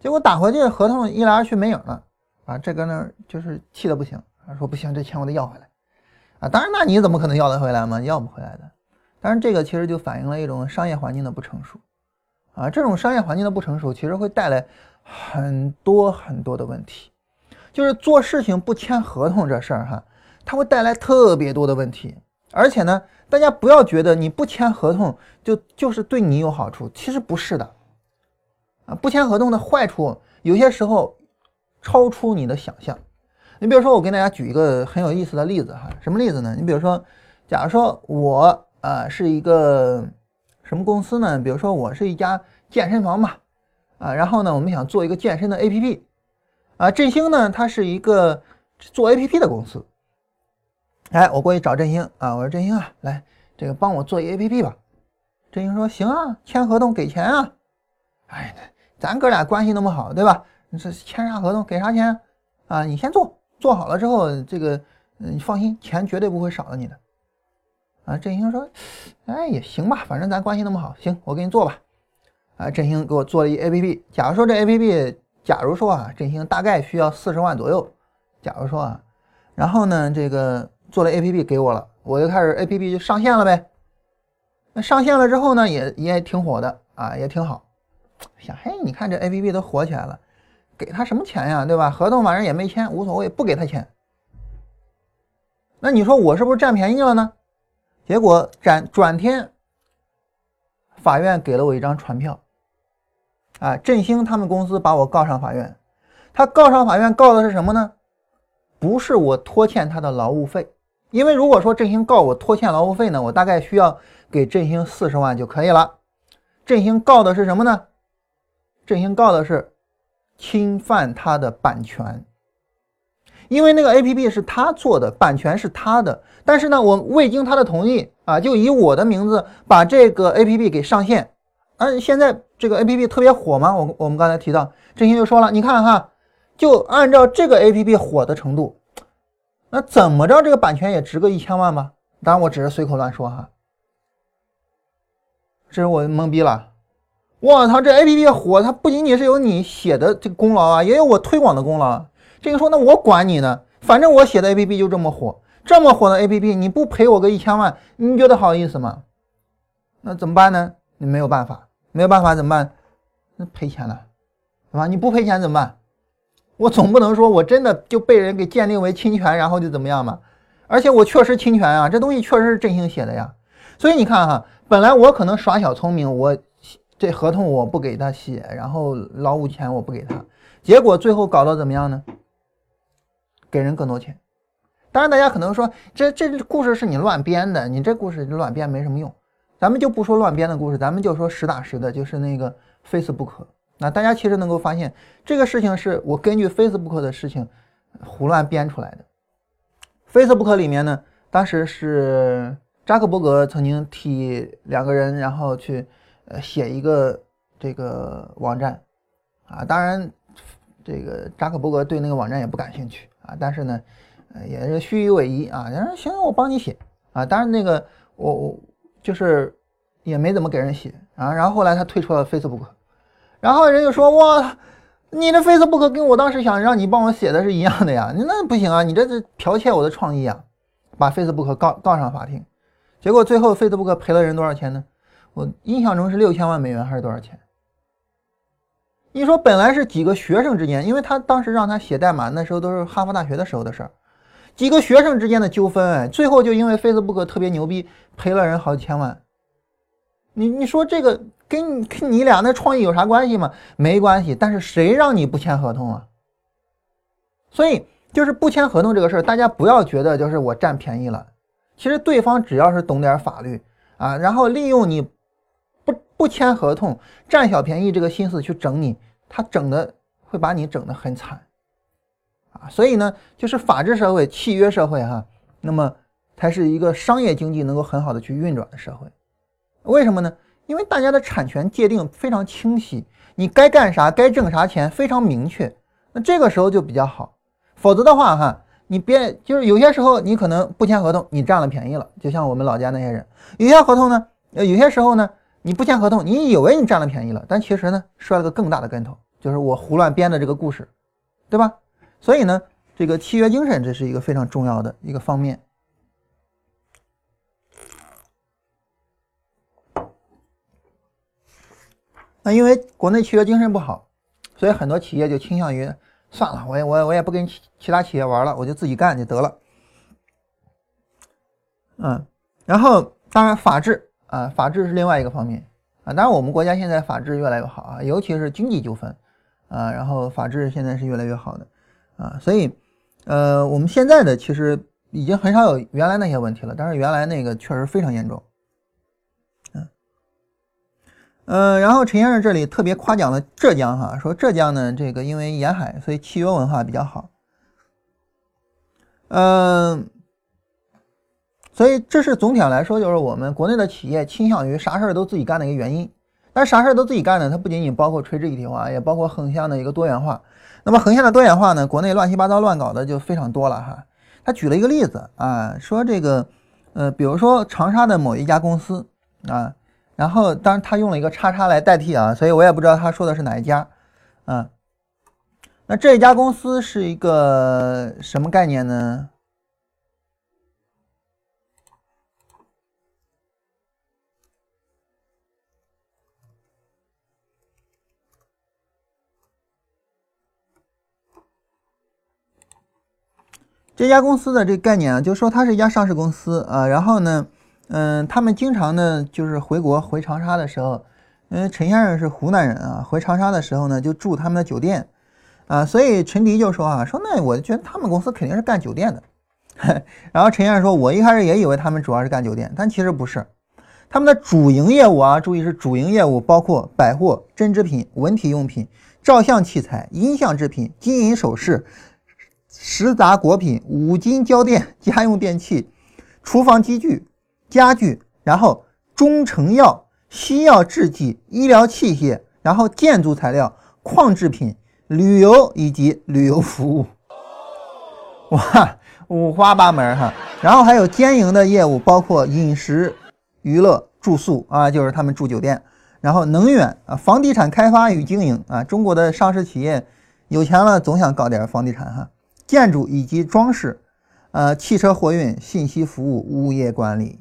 结果打回去，合同一来二去没影了。啊，这个呢，就是气的不行，说不行，这钱我得要回来，啊，当然，那你怎么可能要得回来嘛？要不回来的。当然，这个其实就反映了一种商业环境的不成熟，啊，这种商业环境的不成熟，其实会带来很多很多的问题，就是做事情不签合同这事儿哈，它会带来特别多的问题，而且呢，大家不要觉得你不签合同就就是对你有好处，其实不是的，啊，不签合同的坏处有些时候。超出你的想象，你比如说，我给大家举一个很有意思的例子哈，什么例子呢？你比如说，假如说我啊是一个什么公司呢？比如说我是一家健身房嘛，啊，然后呢，我们想做一个健身的 APP，啊，振兴呢，它是一个做 APP 的公司，哎，我过去找振兴啊，我说振兴啊，来这个帮我做一 APP 吧，振兴说行啊，签合同给钱啊，哎，咱哥俩关系那么好，对吧？你这签啥合同，给啥钱啊？你先做，做好了之后，这个，你放心，钱绝对不会少了你的。啊，振兴说，哎，也行吧，反正咱关系那么好，行，我给你做吧。啊，振兴给我做了一 APP。假如说这 APP，假如说啊，振兴大概需要四十万左右。假如说啊，然后呢，这个做了 APP 给我了，我就开始 APP 就上线了呗。那上线了之后呢，也也挺火的啊，也挺好。想，嘿，你看这 APP 都火起来了。给他什么钱呀，对吧？合同反正也没签，无所谓，不给他钱。那你说我是不是占便宜了呢？结果转转天，法院给了我一张传票，啊，振兴他们公司把我告上法院。他告上法院告的是什么呢？不是我拖欠他的劳务费，因为如果说振兴告我拖欠劳务费呢，我大概需要给振兴四十万就可以了。振兴告的是什么呢？振兴告的是。侵犯他的版权，因为那个 A P P 是他做的，版权是他的。但是呢，我未经他的同意啊，就以我的名字把这个 A P P 给上线。而现在这个 A P P 特别火嘛，我我们刚才提到，振兴就说了，你看哈，就按照这个 A P P 火的程度，那怎么着这个版权也值个一千万吧？当然我只是随口乱说哈，这是我懵逼了。我操，这 A P P 火，它不仅仅是有你写的这个功劳啊，也有我推广的功劳。这个说，那我管你呢，反正我写的 A P P 就这么火，这么火的 A P P，你不赔我个一千万，你觉得好意思吗？那怎么办呢？你没有办法，没有办法怎么办？那赔钱了，对吧？你不赔钱怎么办？我总不能说我真的就被人给鉴定为侵权，然后就怎么样吧？而且我确实侵权啊，这东西确实是振兴写的呀。所以你看哈，本来我可能耍小聪明，我。这合同我不给他写，然后劳务钱我不给他，结果最后搞到怎么样呢？给人更多钱。当然，大家可能说这这故事是你乱编的，你这故事乱编没什么用。咱们就不说乱编的故事，咱们就说实打实的，就是那个 Facebook。那大家其实能够发现，这个事情是我根据 Facebook 的事情胡乱编出来的。Facebook 里面呢，当时是扎克伯格曾经替两个人，然后去。呃，写一个这个网站啊，当然，这个扎克伯格对那个网站也不感兴趣啊，但是呢，呃，也是虚与委蛇啊。他说行，我帮你写啊。当然那个我我就是也没怎么给人写啊。然后后来他退出了 Facebook，然后人就说哇，你的 Facebook 跟我当时想让你帮我写的是一样的呀，那不行啊，你这是剽窃我的创意啊。把 Facebook 告告上法庭，结果最后 Facebook 赔了人多少钱呢？我印象中是六千万美元还是多少钱？你说本来是几个学生之间，因为他当时让他写代码，那时候都是哈佛大学的时候的事儿，几个学生之间的纠纷，最后就因为 Facebook 特别牛逼，赔了人好几千万。你你说这个跟跟你俩那创意有啥关系吗？没关系，但是谁让你不签合同啊？所以就是不签合同这个事儿，大家不要觉得就是我占便宜了，其实对方只要是懂点法律啊，然后利用你。不不签合同占小便宜这个心思去整你，他整的会把你整得很惨啊！所以呢，就是法治社会、契约社会哈，那么才是一个商业经济能够很好的去运转的社会。为什么呢？因为大家的产权界定非常清晰，你该干啥、该挣啥钱非常明确，那这个时候就比较好。否则的话哈，你别就是有些时候你可能不签合同，你占了便宜了。就像我们老家那些人，有些合同呢，呃，有些时候呢。你不签合同，你以为你占了便宜了，但其实呢，摔了个更大的跟头，就是我胡乱编的这个故事，对吧？所以呢，这个契约精神这是一个非常重要的一个方面。那因为国内契约精神不好，所以很多企业就倾向于算了，我也我我也不跟其其他企业玩了，我就自己干就得了。嗯，然后当然法治。啊，法治是另外一个方面啊，当然我们国家现在法治越来越好啊，尤其是经济纠纷啊，然后法治现在是越来越好的啊，所以呃，我们现在的其实已经很少有原来那些问题了，但是原来那个确实非常严重，嗯，然后陈先生这里特别夸奖了浙江哈，说浙江呢这个因为沿海，所以契约文化比较好，嗯。所以这是总体上来说，就是我们国内的企业倾向于啥事儿都自己干的一个原因。但啥事儿都自己干呢？它不仅仅包括垂直一体化，也包括横向的一个多元化。那么横向的多元化呢？国内乱七八糟乱搞的就非常多了哈。他举了一个例子啊，说这个呃，比如说长沙的某一家公司啊，然后当然他用了一个叉叉来代替啊，所以我也不知道他说的是哪一家啊。那这一家公司是一个什么概念呢？这家公司的这个概念啊，就是说它是一家上市公司啊，然后呢，嗯，他们经常呢就是回国回长沙的时候，因为陈先生是湖南人啊，回长沙的时候呢就住他们的酒店啊，所以陈迪就说啊，说那我觉得他们公司肯定是干酒店的，然后陈先生说，我一开始也以为他们主要是干酒店，但其实不是，他们的主营业务啊，注意是主营业务，包括百货、针织品、文体用品、照相器材、音像制品、金银首饰。食杂果品、五金胶垫、家用电器、厨房机具、家具，然后中成药、西药制剂、医疗器械，然后建筑材料、矿制品、旅游以及旅游服务，哇，五花八门哈。然后还有兼营的业务，包括饮食、娱乐、住宿啊，就是他们住酒店。然后能源啊，房地产开发与经营啊，中国的上市企业有钱了，总想搞点房地产哈。建筑以及装饰，呃，汽车货运、信息服务、物业管理，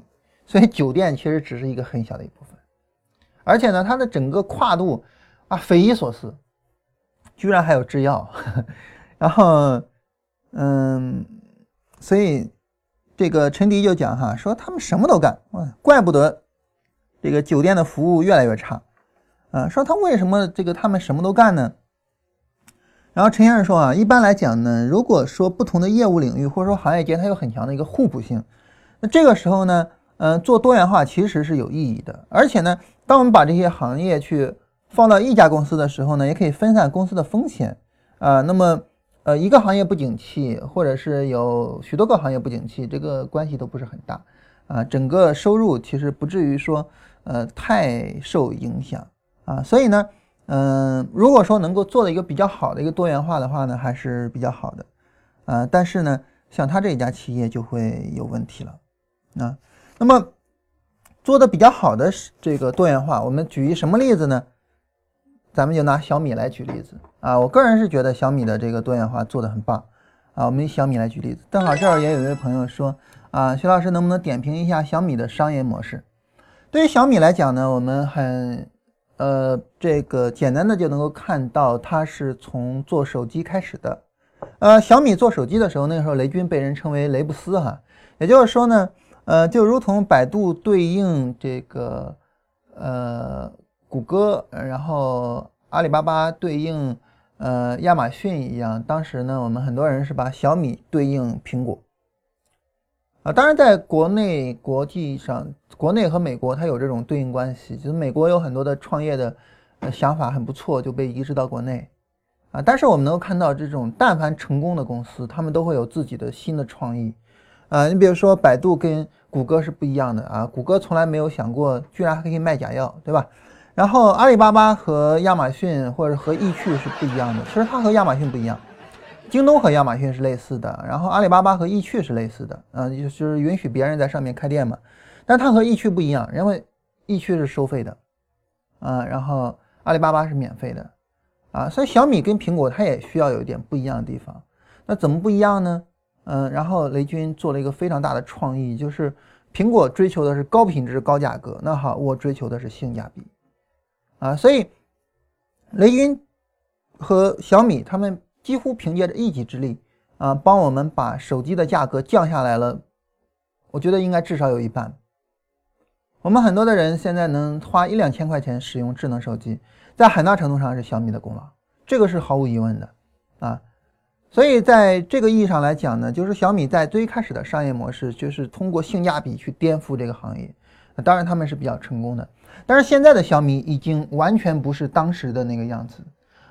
所以酒店其实只是一个很小的一部分，而且呢，它的整个跨度啊，匪夷所思，居然还有制药，然后，嗯，所以这个陈迪就讲哈，说他们什么都干，怪不得这个酒店的服务越来越差，啊，说他为什么这个他们什么都干呢？然后陈先生说啊，一般来讲呢，如果说不同的业务领域或者说行业间它有很强的一个互补性，那这个时候呢，呃，做多元化其实是有意义的。而且呢，当我们把这些行业去放到一家公司的时候呢，也可以分散公司的风险啊。那么，呃，一个行业不景气，或者是有许多个行业不景气，这个关系都不是很大啊。整个收入其实不至于说呃太受影响啊。所以呢。嗯，如果说能够做的一个比较好的一个多元化的话呢，还是比较好的，啊，但是呢，像他这一家企业就会有问题了，啊，那么做的比较好的是这个多元化，我们举一什么例子呢？咱们就拿小米来举例子啊，我个人是觉得小米的这个多元化做的很棒啊，我们以小米来举例子，正好这儿也有一位朋友说啊，徐老师能不能点评一下小米的商业模式？对于小米来讲呢，我们很呃这个简单的就能够看到，它是从做手机开始的。呃，小米做手机的时候，那个时候雷军被人称为雷布斯哈，也就是说呢，呃，就如同百度对应这个呃谷歌，然后阿里巴巴对应呃亚马逊一样，当时呢，我们很多人是把小米对应苹果啊。当然，在国内国际上，国内和美国它有这种对应关系，就是美国有很多的创业的想法很不错，就被移植到国内。啊，但是我们能够看到，这种但凡成功的公司，他们都会有自己的新的创意。啊，你比如说百度跟谷歌是不一样的啊，谷歌从来没有想过居然还可以卖假药，对吧？然后阿里巴巴和亚马逊或者和易趣是不一样的，其实它和亚马逊不一样，京东和亚马逊是类似的，然后阿里巴巴和易趣是类似的，嗯，就是允许别人在上面开店嘛。但它和易趣不一样，因为易趣是收费的，啊，然后阿里巴巴是免费的。啊，所以小米跟苹果它也需要有一点不一样的地方。那怎么不一样呢？嗯，然后雷军做了一个非常大的创意，就是苹果追求的是高品质、高价格，那好，我追求的是性价比。啊，所以雷军和小米他们几乎凭借着一己之力啊，帮我们把手机的价格降下来了。我觉得应该至少有一半。我们很多的人现在能花一两千块钱使用智能手机。在很大程度上是小米的功劳，这个是毫无疑问的啊。所以在这个意义上来讲呢，就是小米在最开始的商业模式就是通过性价比去颠覆这个行业。当然他们是比较成功的，但是现在的小米已经完全不是当时的那个样子。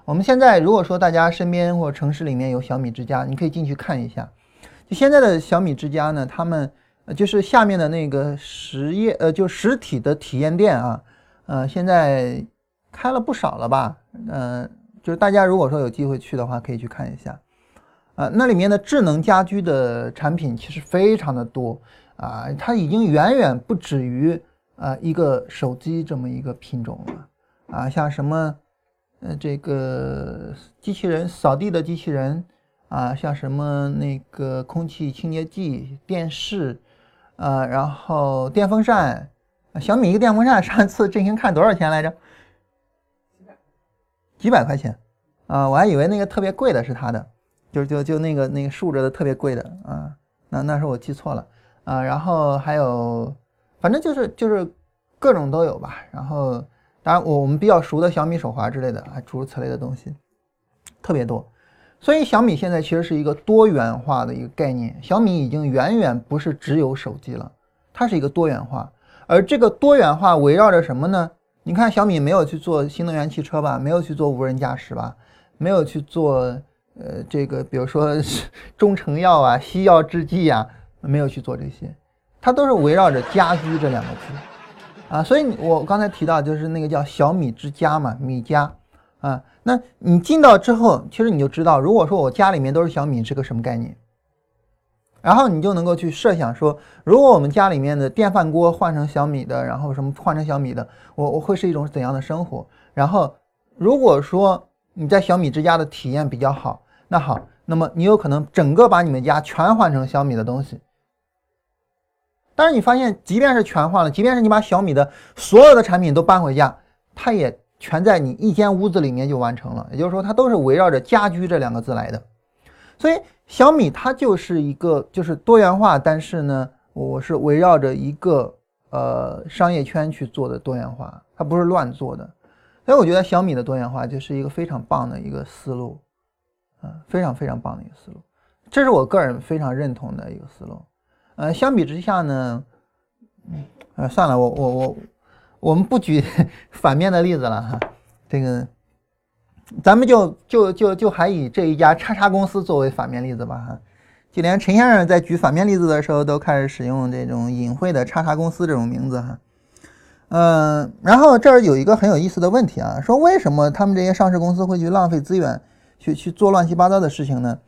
我们现在如果说大家身边或城市里面有小米之家，你可以进去看一下。就现在的小米之家呢，他们就是下面的那个实业呃，就实体的体验店啊，呃，现在。开了不少了吧？嗯，就是大家如果说有机会去的话，可以去看一下。啊，那里面的智能家居的产品其实非常的多啊，它已经远远不止于啊一个手机这么一个品种了啊，像什么呃这个机器人扫地的机器人啊，像什么那个空气清洁剂、电视啊，然后电风扇，小米一个电风扇上次振兴看多少钱来着？几百块钱，啊，我还以为那个特别贵的是他的，就就就那个那个竖着的特别贵的啊，那那是我记错了啊。然后还有，反正就是就是各种都有吧。然后当然我我们比较熟的小米手环之类的啊，诸如此类的东西特别多。所以小米现在其实是一个多元化的一个概念，小米已经远远不是只有手机了，它是一个多元化。而这个多元化围绕着什么呢？你看小米没有去做新能源汽车吧，没有去做无人驾驶吧，没有去做呃这个，比如说 中成药啊、西药制剂啊，没有去做这些，它都是围绕着家居这两个字啊。所以我刚才提到就是那个叫小米之家嘛，米家啊。那你进到之后，其实你就知道，如果说我家里面都是小米，是个什么概念？然后你就能够去设想说，如果我们家里面的电饭锅换成小米的，然后什么换成小米的，我我会是一种怎样的生活？然后如果说你在小米之家的体验比较好，那好，那么你有可能整个把你们家全换成小米的东西。但是你发现，即便是全换了，即便是你把小米的所有的产品都搬回家，它也全在你一间屋子里面就完成了。也就是说，它都是围绕着家居这两个字来的。所以。小米它就是一个就是多元化，但是呢，我是围绕着一个呃商业圈去做的多元化，它不是乱做的。所以我觉得小米的多元化就是一个非常棒的一个思路，啊，非常非常棒的一个思路，这是我个人非常认同的一个思路。呃，相比之下呢，嗯，呃，算了，我我我我们不举 反面的例子了哈，这个。咱们就就就就还以这一家叉叉公司作为反面例子吧哈，就连陈先生在举反面例子的时候都开始使用这种隐晦的叉叉公司这种名字哈，嗯，然后这儿有一个很有意思的问题啊，说为什么他们这些上市公司会去浪费资源去去做乱七八糟的事情呢？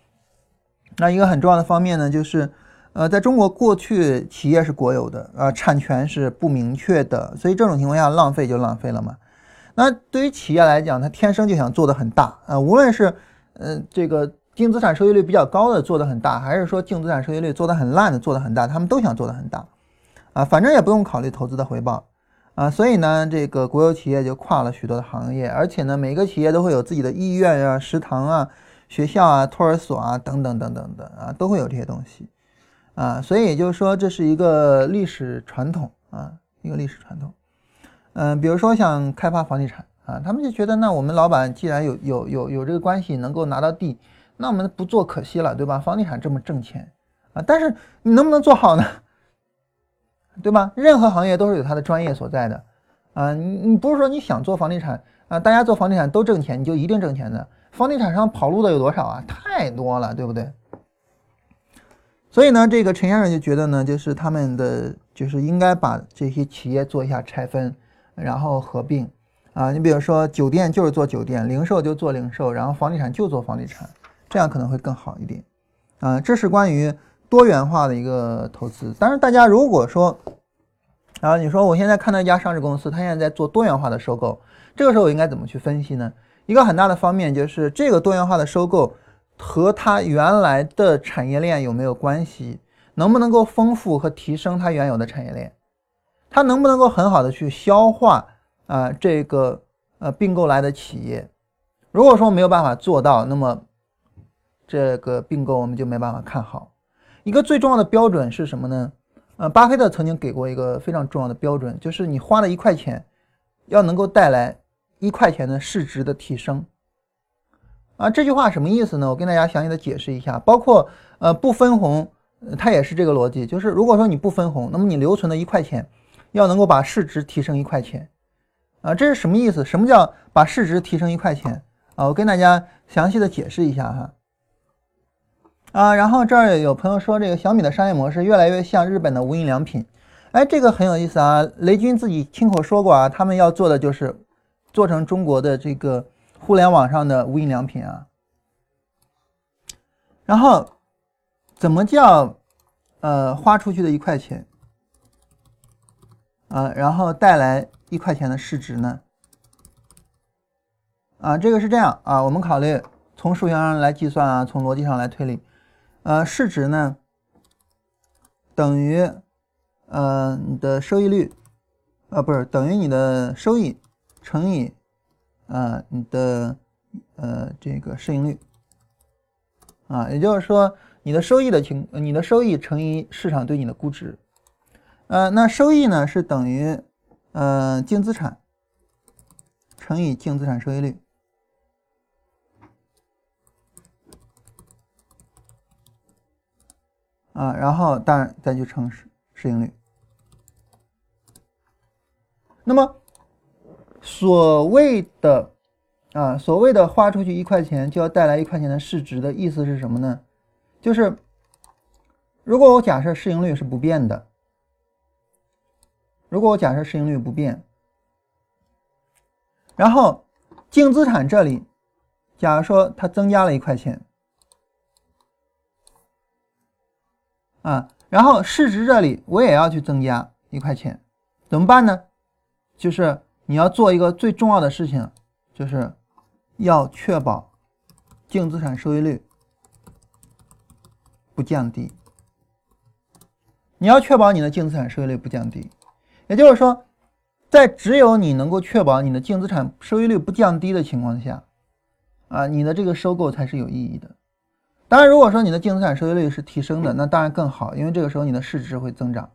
那一个很重要的方面呢，就是呃，在中国过去企业是国有的，呃，产权是不明确的，所以这种情况下浪费就浪费了嘛。那对于企业来讲，它天生就想做的很大啊，无论是呃这个净资产收益率比较高的做得很大，还是说净资产收益率做得很烂的做得很大？他们都想做得很大，啊，反正也不用考虑投资的回报，啊，所以呢，这个国有企业就跨了许多的行业，而且呢，每个企业都会有自己的医院啊、食堂啊、学校啊、托儿所啊等等等等的啊，都会有这些东西，啊，所以也就是说这是一个历史传统啊，一个历史传统，嗯，比如说像开发房地产啊，他们就觉得那我们老板既然有有有有这个关系能够拿到地。那我们不做可惜了，对吧？房地产这么挣钱啊，但是你能不能做好呢？对吧？任何行业都是有它的专业所在的啊。你你不是说你想做房地产啊，大家做房地产都挣钱，你就一定挣钱的？房地产上跑路的有多少啊？太多了，对不对？所以呢，这个陈先生就觉得呢，就是他们的就是应该把这些企业做一下拆分，然后合并啊。你比如说酒店就是做酒店，零售就做零售，然后房地产就做房地产。这样可能会更好一点，啊，这是关于多元化的一个投资。当然，大家如果说，啊，你说我现在看到一家上市公司，它现在在做多元化的收购，这个时候我应该怎么去分析呢？一个很大的方面就是这个多元化的收购和它原来的产业链有没有关系，能不能够丰富和提升它原有的产业链，它能不能够很好的去消化啊这个呃并购来的企业？如果说没有办法做到，那么这个并购我们就没办法看好。一个最重要的标准是什么呢？呃，巴菲特曾经给过一个非常重要的标准，就是你花了一块钱，要能够带来一块钱的市值的提升。啊，这句话什么意思呢？我跟大家详细的解释一下。包括呃不分红，它也是这个逻辑，就是如果说你不分红，那么你留存的一块钱，要能够把市值提升一块钱。啊，这是什么意思？什么叫把市值提升一块钱？啊，我跟大家详细的解释一下哈。啊，然后这儿有朋友说，这个小米的商业模式越来越像日本的无印良品，哎，这个很有意思啊。雷军自己亲口说过啊，他们要做的就是做成中国的这个互联网上的无印良品啊。然后怎么叫呃花出去的一块钱啊，然后带来一块钱的市值呢？啊，这个是这样啊，我们考虑从数学上来计算啊，从逻辑上来推理。呃，市值呢等于呃你的收益率，呃不是等于你的收益乘以呃你的呃这个市盈率啊，也就是说你的收益的情，你的收益乘以市场对你的估值，呃那收益呢是等于呃净资产乘以净资产收益率。啊，然后当然再去乘市市盈率。那么所谓的啊，所谓的花出去一块钱就要带来一块钱的市值的意思是什么呢？就是如果我假设市盈率是不变的，如果我假设市盈率不变，然后净资产这里，假如说它增加了一块钱。啊，然后市值这里我也要去增加一块钱，怎么办呢？就是你要做一个最重要的事情，就是要确保净资产收益率不降低。你要确保你的净资产收益率不降低，也就是说，在只有你能够确保你的净资产收益率不降低的情况下，啊，你的这个收购才是有意义的。当然，如果说你的净资产收益率是提升的，那当然更好，因为这个时候你的市值会增长，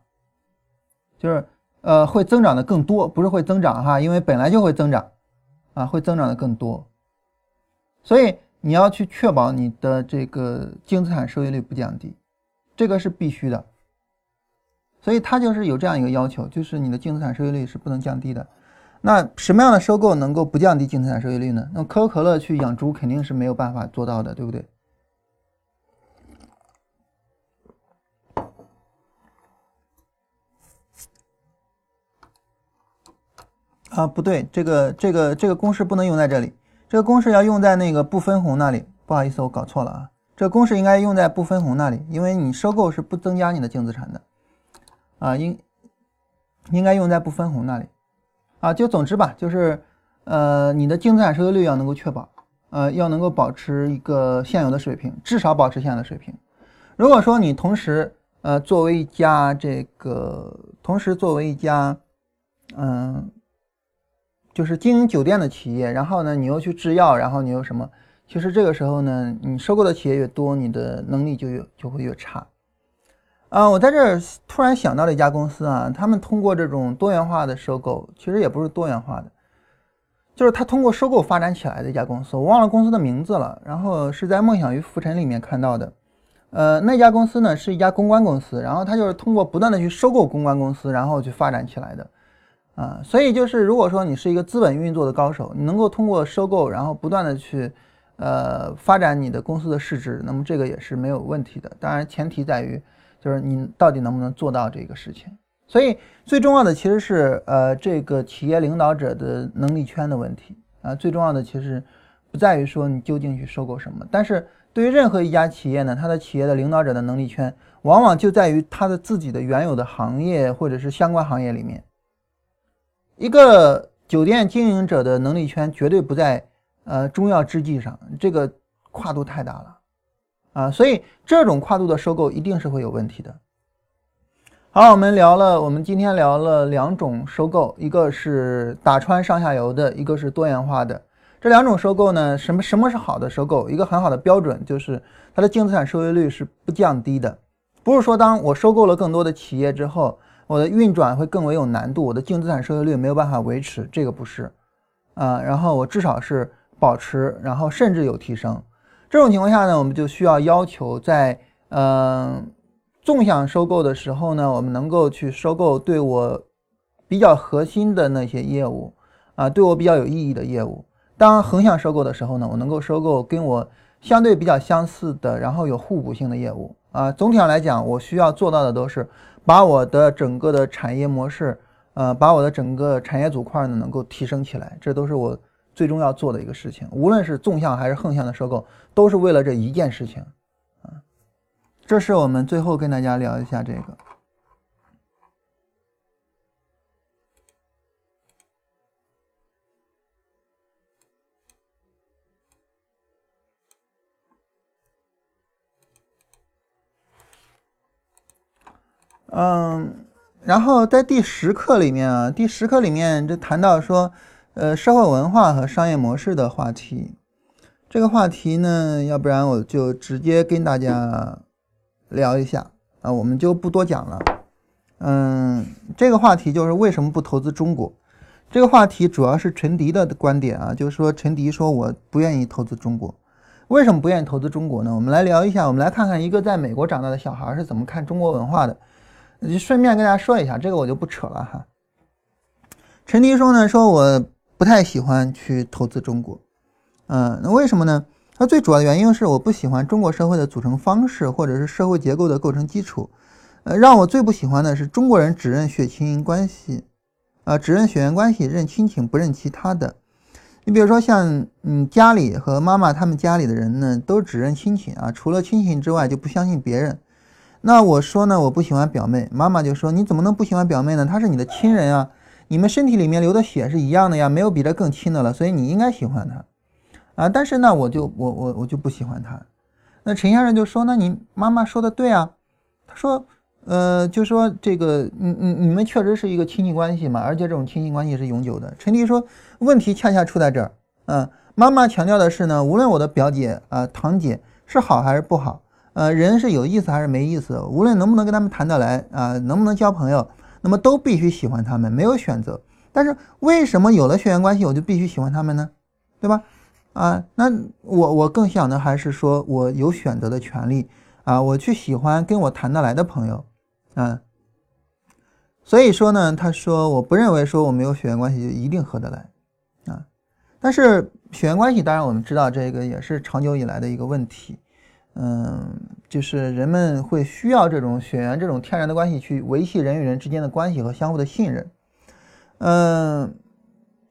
就是呃会增长的更多，不是会增长哈，因为本来就会增长，啊会增长的更多，所以你要去确保你的这个净资产收益率不降低，这个是必须的，所以它就是有这样一个要求，就是你的净资产收益率是不能降低的。那什么样的收购能够不降低净资产收益率呢？那可口可乐去养猪肯定是没有办法做到的，对不对？啊，不对，这个这个这个公式不能用在这里，这个公式要用在那个不分红那里。不好意思，我搞错了啊，这个公式应该用在不分红那里，因为你收购是不增加你的净资产的，啊，应应该用在不分红那里，啊，就总之吧，就是呃，你的净资产收益率要能够确保，呃，要能够保持一个现有的水平，至少保持现有的水平。如果说你同时，呃，作为一家这个，同时作为一家，嗯，就是经营酒店的企业，然后呢，你又去制药，然后你又什么？其实这个时候呢，你收购的企业越多，你的能力就越就会越差。啊，我在这儿突然想到了一家公司啊，他们通过这种多元化的收购，其实也不是多元化的。就是他通过收购发展起来的一家公司，我忘了公司的名字了。然后是在《梦想与浮沉》里面看到的。呃，那家公司呢是一家公关公司，然后他就是通过不断的去收购公关公司，然后去发展起来的。啊，所以就是如果说你是一个资本运作的高手，你能够通过收购，然后不断的去呃发展你的公司的市值，那么这个也是没有问题的。当然前提在于就是你到底能不能做到这个事情。所以最重要的其实是呃这个企业领导者的能力圈的问题啊，最重要的其实不在于说你究竟去收购什么，但是对于任何一家企业呢，它的企业的领导者的能力圈往往就在于它的自己的原有的行业或者是相关行业里面。一个酒店经营者的能力圈绝对不在呃中药制剂上，这个跨度太大了啊，所以这种跨度的收购一定是会有问题的。好，我们聊了，我们今天聊了两种收购，一个是打穿上下游的，一个是多元化的。这两种收购呢，什么什么是好的收购？一个很好的标准就是它的净资产收益率是不降低的。不是说当我收购了更多的企业之后，我的运转会更为有难度，我的净资产收益率没有办法维持，这个不是啊。然后我至少是保持，然后甚至有提升。这种情况下呢，我们就需要要求在嗯。纵向收购的时候呢，我们能够去收购对我比较核心的那些业务啊，对我比较有意义的业务。当横向收购的时候呢，我能够收购跟我相对比较相似的，然后有互补性的业务啊。总体上来讲，我需要做到的都是把我的整个的产业模式，呃，把我的整个产业组块呢能够提升起来，这都是我最终要做的一个事情。无论是纵向还是横向的收购，都是为了这一件事情。啊这是我们最后跟大家聊一下这个。嗯，然后在第十课里面啊，第十课里面就谈到说，呃，社会文化和商业模式的话题。这个话题呢，要不然我就直接跟大家。聊一下啊，我们就不多讲了。嗯，这个话题就是为什么不投资中国？这个话题主要是陈迪的观点啊，就是说陈迪说我不愿意投资中国，为什么不愿意投资中国呢？我们来聊一下，我们来看看一个在美国长大的小孩是怎么看中国文化的。就顺便跟大家说一下，这个我就不扯了哈。陈迪说呢，说我不太喜欢去投资中国。嗯，那为什么呢？他最主要的原因是我不喜欢中国社会的组成方式，或者是社会结构的构成基础。呃，让我最不喜欢的是中国人只认血亲关系，啊，只认血缘关系，认亲情不认其他的。你比如说像嗯家里和妈妈他们家里的人呢，都只认亲情啊，除了亲情之外就不相信别人。那我说呢，我不喜欢表妹，妈妈就说你怎么能不喜欢表妹呢？她是你的亲人啊，你们身体里面流的血是一样的呀，没有比这更亲的了，所以你应该喜欢她。啊，但是呢，我就我我我就不喜欢他。那陈先生就说：“那你妈妈说的对啊。”他说：“呃，就说这个，你你你们确实是一个亲戚关系嘛，而且这种亲戚关系是永久的。”陈迪说：“问题恰恰出在这儿。嗯，妈妈强调的是呢，无论我的表姐啊、堂姐是好还是不好，呃，人是有意思还是没意思，无论能不能跟他们谈得来啊，能不能交朋友，那么都必须喜欢他们，没有选择。但是为什么有了血缘关系我就必须喜欢他们呢？对吧？”啊，那我我更想的还是说，我有选择的权利啊，我去喜欢跟我谈得来的朋友，啊，所以说呢，他说我不认为说我没有血缘关系就一定合得来，啊，但是血缘关系当然我们知道这个也是长久以来的一个问题，嗯，就是人们会需要这种血缘这种天然的关系去维系人与人之间的关系和相互的信任，嗯。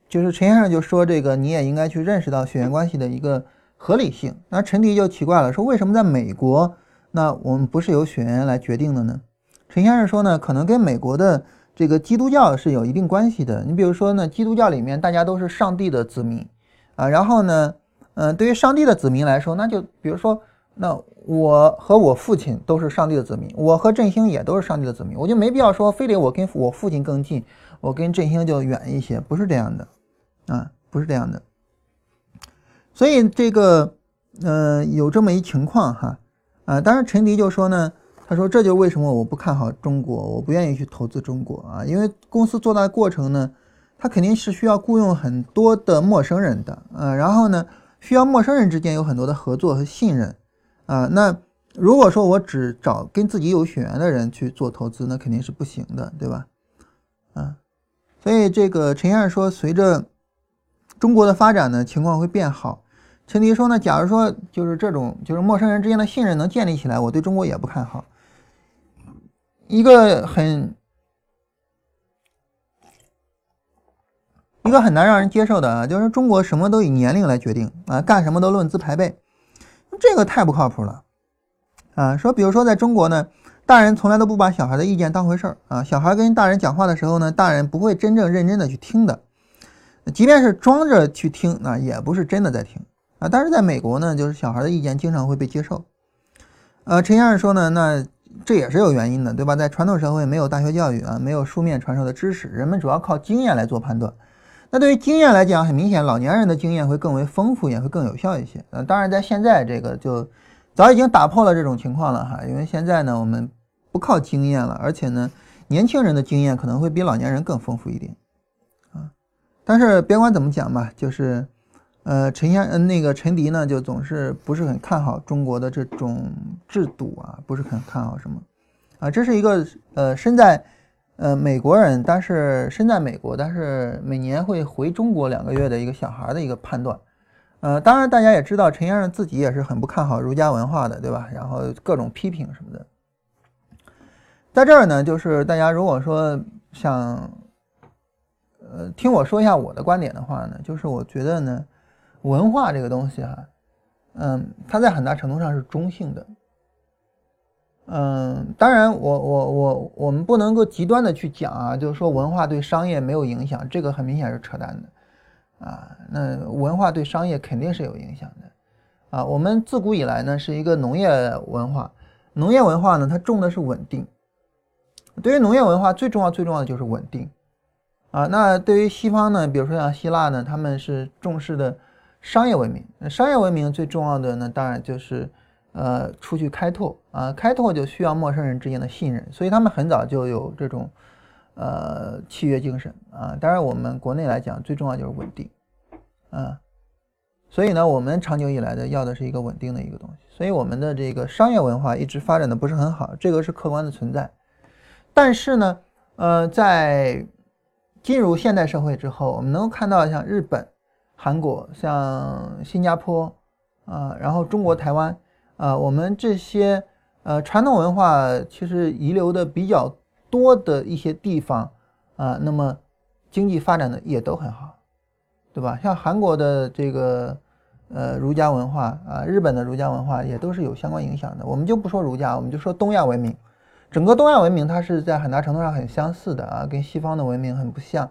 就是陈先生就说这个，你也应该去认识到血缘关系的一个合理性。那陈迪就奇怪了，说为什么在美国，那我们不是由血缘来决定的呢？陈先生说呢，可能跟美国的这个基督教是有一定关系的。你比如说呢，基督教里面大家都是上帝的子民啊，然后呢，嗯，对于上帝的子民来说，那就比如说，那我和我父亲都是上帝的子民，我和振兴也都是上帝的子民，我就没必要说非得我跟我父亲更近，我跟振兴就远一些，不是这样的，啊，不是这样的。所以这个，呃，有这么一情况哈，啊，当然陈迪就说呢，他说这就为什么我不看好中国，我不愿意去投资中国啊，因为公司做大过程呢，他肯定是需要雇佣很多的陌生人的，呃，然后呢。需要陌生人之间有很多的合作和信任，啊，那如果说我只找跟自己有血缘的人去做投资，那肯定是不行的，对吧？啊，所以这个陈先生说，随着中国的发展呢，情况会变好。陈迪说呢，假如说就是这种就是陌生人之间的信任能建立起来，我对中国也不看好。一个很。一个很难让人接受的啊，就是中国什么都以年龄来决定啊，干什么都论资排辈，这个太不靠谱了啊。说比如说在中国呢，大人从来都不把小孩的意见当回事儿啊，小孩跟大人讲话的时候呢，大人不会真正认真的去听的，即便是装着去听，那也不是真的在听啊。但是在美国呢，就是小孩的意见经常会被接受。呃，陈先生说呢，那这也是有原因的，对吧？在传统社会没有大学教育啊，没有书面传授的知识，人们主要靠经验来做判断。那对于经验来讲，很明显，老年人的经验会更为丰富，也会更有效一些。呃，当然，在现在这个就早已经打破了这种情况了哈，因为现在呢，我们不靠经验了，而且呢，年轻人的经验可能会比老年人更丰富一点啊。但是别管怎么讲吧，就是呃，陈先那个陈迪呢，就总是不是很看好中国的这种制度啊，不是很看好什么啊，这是一个呃身在。呃，美国人，但是身在美国，但是每年会回中国两个月的一个小孩的一个判断。呃，当然大家也知道，陈先生自己也是很不看好儒家文化的，对吧？然后各种批评什么的。在这儿呢，就是大家如果说想，呃，听我说一下我的观点的话呢，就是我觉得呢，文化这个东西哈，嗯，它在很大程度上是中性的。嗯，当然，我我我我们不能够极端的去讲啊，就是说文化对商业没有影响，这个很明显是扯淡的，啊，那文化对商业肯定是有影响的，啊，我们自古以来呢是一个农业文化，农业文化呢它重的是稳定，对于农业文化最重要最重要的就是稳定，啊，那对于西方呢，比如说像希腊呢，他们是重视的商业文明，那商业文明最重要的呢，当然就是。呃，出去开拓啊，开拓就需要陌生人之间的信任，所以他们很早就有这种呃契约精神啊。当然，我们国内来讲，最重要就是稳定啊。所以呢，我们长久以来的要的是一个稳定的一个东西。所以我们的这个商业文化一直发展的不是很好，这个是客观的存在。但是呢，呃，在进入现代社会之后，我们能够看到像日本、韩国、像新加坡啊，然后中国台湾。啊，我们这些呃传统文化其实遗留的比较多的一些地方啊，那么经济发展的也都很好，对吧？像韩国的这个呃儒家文化啊，日本的儒家文化也都是有相关影响的。我们就不说儒家，我们就说东亚文明，整个东亚文明它是在很大程度上很相似的啊，跟西方的文明很不像。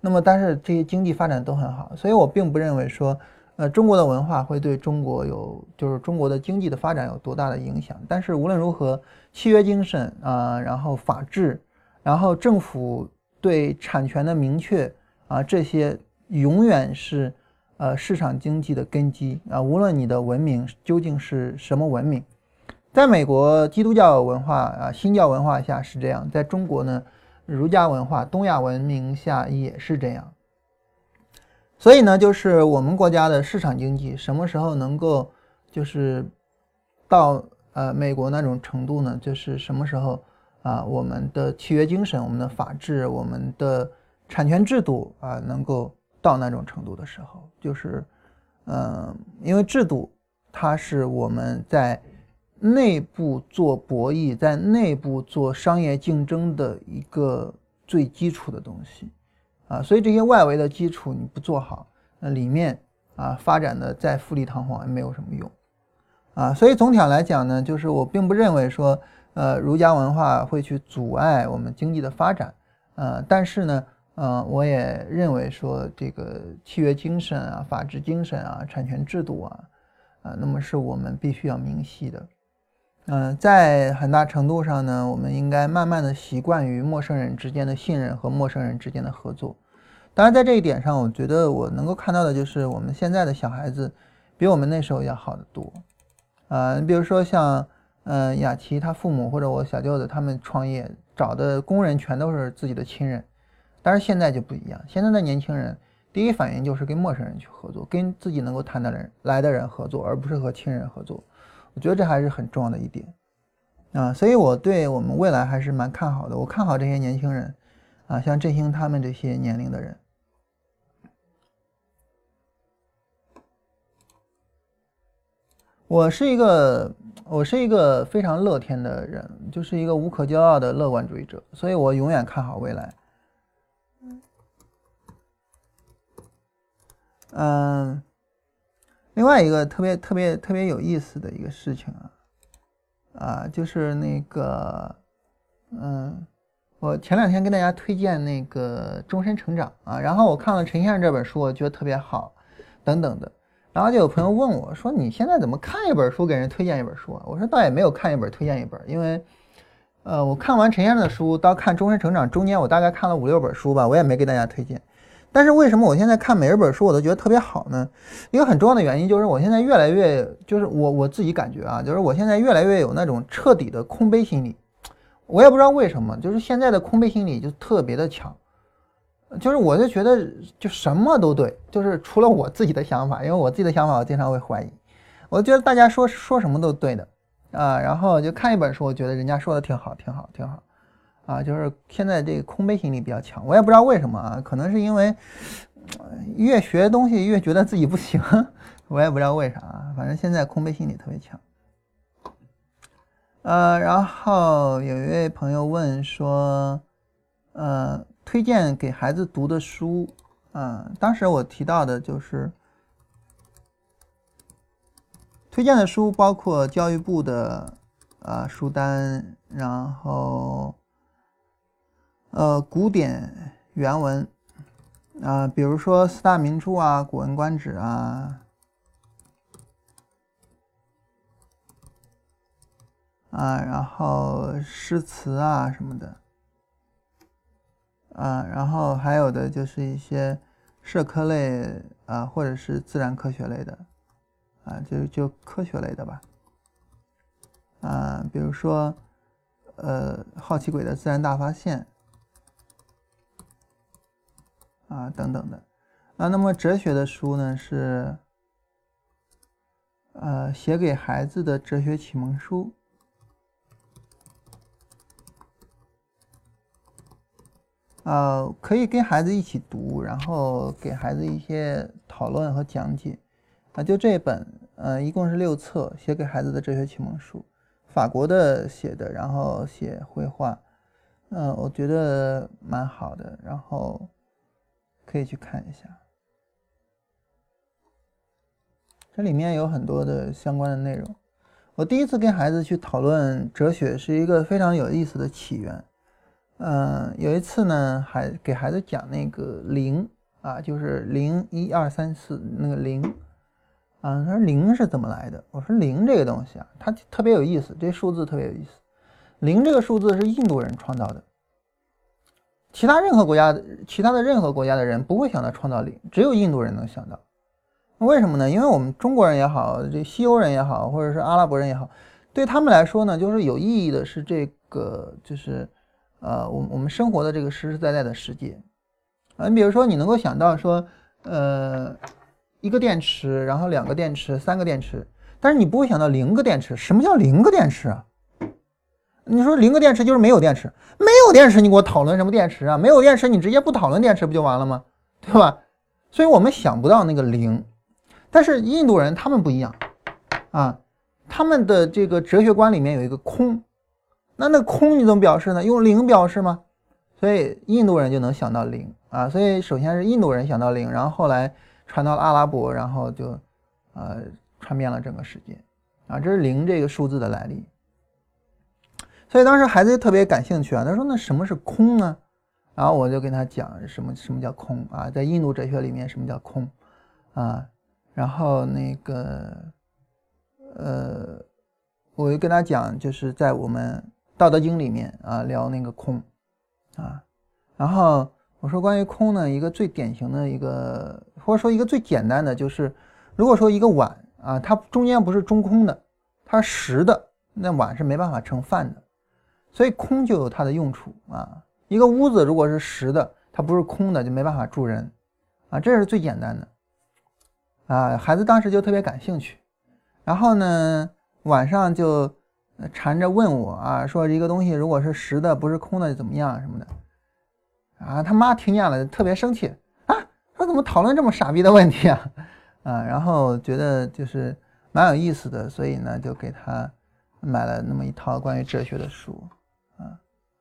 那么但是这些经济发展都很好，所以我并不认为说。呃，中国的文化会对中国有，就是中国的经济的发展有多大的影响？但是无论如何，契约精神啊，然后法治，然后政府对产权的明确啊，这些永远是呃市场经济的根基啊。无论你的文明究竟是什么文明，在美国基督教文化啊、新教文化下是这样，在中国呢，儒家文化、东亚文明下也是这样。所以呢，就是我们国家的市场经济什么时候能够，就是到呃美国那种程度呢？就是什么时候啊，我们的契约精神、我们的法治、我们的产权制度啊，能够到那种程度的时候，就是嗯，因为制度它是我们在内部做博弈、在内部做商业竞争的一个最基础的东西。啊，所以这些外围的基础你不做好，那里面啊发展的再富丽堂皇也没有什么用，啊，所以总体上来讲呢，就是我并不认为说，呃，儒家文化会去阻碍我们经济的发展，呃，但是呢，呃，我也认为说这个契约精神啊、法治精神啊、产权制度啊，啊，那么是我们必须要明晰的。嗯，在很大程度上呢，我们应该慢慢的习惯于陌生人之间的信任和陌生人之间的合作。当然，在这一点上，我觉得我能够看到的就是我们现在的小孩子比我们那时候要好得多。啊，你比如说像，嗯，雅琪他父母或者我小舅子他们创业找的工人全都是自己的亲人，但是现在就不一样，现在的年轻人第一反应就是跟陌生人去合作，跟自己能够谈的人来的人合作，而不是和亲人合作。我觉得这还是很重要的一点，啊，所以我对我们未来还是蛮看好的。我看好这些年轻人，啊，像振兴他们这些年龄的人。我是一个，我是一个非常乐天的人，就是一个无可骄傲的乐观主义者，所以我永远看好未来。嗯。另外一个特别特别特别有意思的一个事情啊，啊，就是那个，嗯，我前两天跟大家推荐那个《终身成长》啊，然后我看了陈先生这本书，我觉得特别好，等等的，然后就有朋友问我说：“你现在怎么看一本书给人推荐一本书啊？”我说：“倒也没有看一本推荐一本，因为，呃，我看完陈先生的书到看《终身成长》中间，我大概看了五六本书吧，我也没给大家推荐。”但是为什么我现在看每一本书我都觉得特别好呢？一个很重要的原因就是我现在越来越，就是我我自己感觉啊，就是我现在越来越有那种彻底的空杯心理。我也不知道为什么，就是现在的空杯心理就特别的强，就是我就觉得就什么都对，就是除了我自己的想法，因为我自己的想法我经常会怀疑，我觉得大家说说什么都对的啊，然后就看一本书，我觉得人家说的挺好，挺好，挺好。啊，就是现在这个空杯心理比较强，我也不知道为什么啊，可能是因为越学东西越觉得自己不行，我也不知道为啥，反正现在空杯心理特别强。呃，然后有一位朋友问说，呃，推荐给孩子读的书，啊，当时我提到的就是推荐的书包括教育部的啊书单，然后。呃，古典原文啊，比如说四大名著啊，《古文观止》啊，啊，然后诗词啊什么的，啊，然后还有的就是一些社科类啊，或者是自然科学类的，啊，就就科学类的吧，啊，比如说呃，好奇鬼的自然大发现。啊，等等的，啊，那么哲学的书呢是，呃，写给孩子的哲学启蒙书，呃，可以跟孩子一起读，然后给孩子一些讨论和讲解，啊，就这本，呃，一共是六册，写给孩子的哲学启蒙书，法国的写的，然后写绘画，嗯，我觉得蛮好的，然后。可以去看一下，这里面有很多的相关的内容。我第一次跟孩子去讨论哲学，是一个非常有意思的起源。嗯，有一次呢，还给孩子讲那个零啊，就是零一二三四那个零啊，他说零是怎么来的？我说零这个东西啊，它特别有意思，这数字特别有意思。零这个数字是印度人创造的。其他任何国家的其他的任何国家的人不会想到创造力，只有印度人能想到。为什么呢？因为我们中国人也好，这西欧人也好，或者是阿拉伯人也好，对他们来说呢，就是有意义的是这个，就是呃，我我们生活的这个实实在在的世界。啊，你比如说，你能够想到说，呃，一个电池，然后两个电池，三个电池，但是你不会想到零个电池。什么叫零个电池啊？你说零个电池就是没有电池，没有电池，你给我讨论什么电池啊？没有电池，你直接不讨论电池不就完了吗？对吧？所以我们想不到那个零，但是印度人他们不一样啊，他们的这个哲学观里面有一个空，那那空你怎么表示呢？用零表示吗？所以印度人就能想到零啊，所以首先是印度人想到零，然后后来传到了阿拉伯，然后就呃传遍了整个世界啊，这是零这个数字的来历。所以当时孩子就特别感兴趣啊，他说：“那什么是空呢？”然后我就跟他讲什么什么叫空啊，在印度哲学里面什么叫空啊，然后那个呃，我就跟他讲，就是在我们《道德经》里面啊聊那个空啊，然后我说关于空呢，一个最典型的一个或者说一个最简单的就是，如果说一个碗啊，它中间不是中空的，它是实的，那碗是没办法盛饭的，所以空就有它的用处啊。一个屋子如果是实的，它不是空的，就没办法住人，啊，这是最简单的，啊，孩子当时就特别感兴趣，然后呢，晚上就缠着问我啊，说一个东西如果是实的，不是空的怎么样什么的，啊，他妈听见了特别生气。啊，他怎么讨论这么傻逼的问题啊，啊，然后觉得就是蛮有意思的，所以呢，就给他买了那么一套关于哲学的书。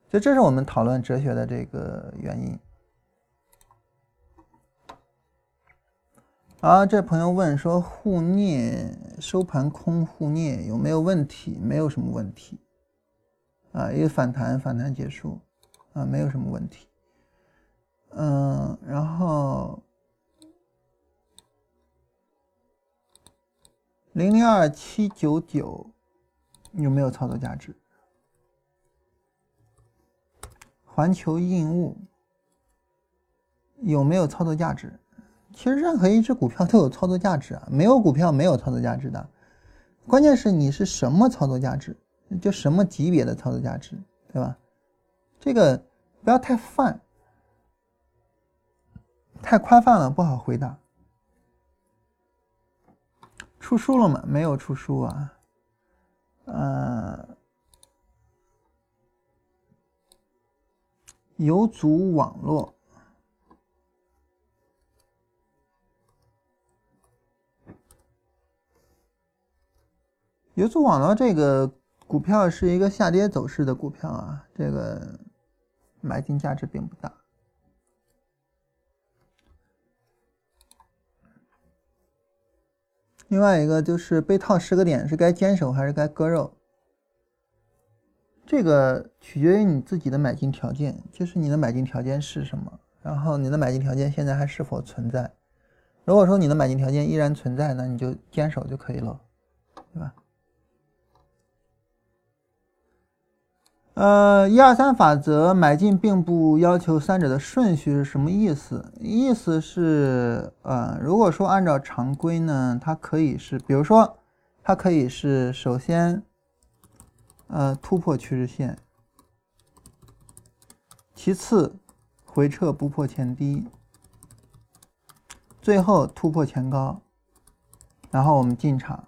所以这是我们讨论哲学的这个原因。啊，这朋友问说沪镍收盘空沪镍有没有问题？没有什么问题。啊，一个反弹，反弹结束，啊，没有什么问题。嗯，然后零零二七九九有没有操作价值？环球印物有没有操作价值？其实任何一只股票都有操作价值啊，没有股票没有操作价值的。关键是你是什么操作价值，就什么级别的操作价值，对吧？这个不要太泛，太宽泛了不好回答。出书了吗？没有出书啊，嗯。有组网络，有组网络这个股票是一个下跌走势的股票啊，这个买进价值并不大。另外一个就是被套十个点是该坚守还是该割肉？这个取决于你自己的买进条件，就是你的买进条件是什么，然后你的买进条件现在还是否存在。如果说你的买进条件依然存在，那你就坚守就可以了，对吧？呃，一二三法则买进并不要求三者的顺序是什么意思？意思是，呃，如果说按照常规呢，它可以是，比如说，它可以是首先。呃，突破趋势线，其次回撤不破前低，最后突破前高，然后我们进场。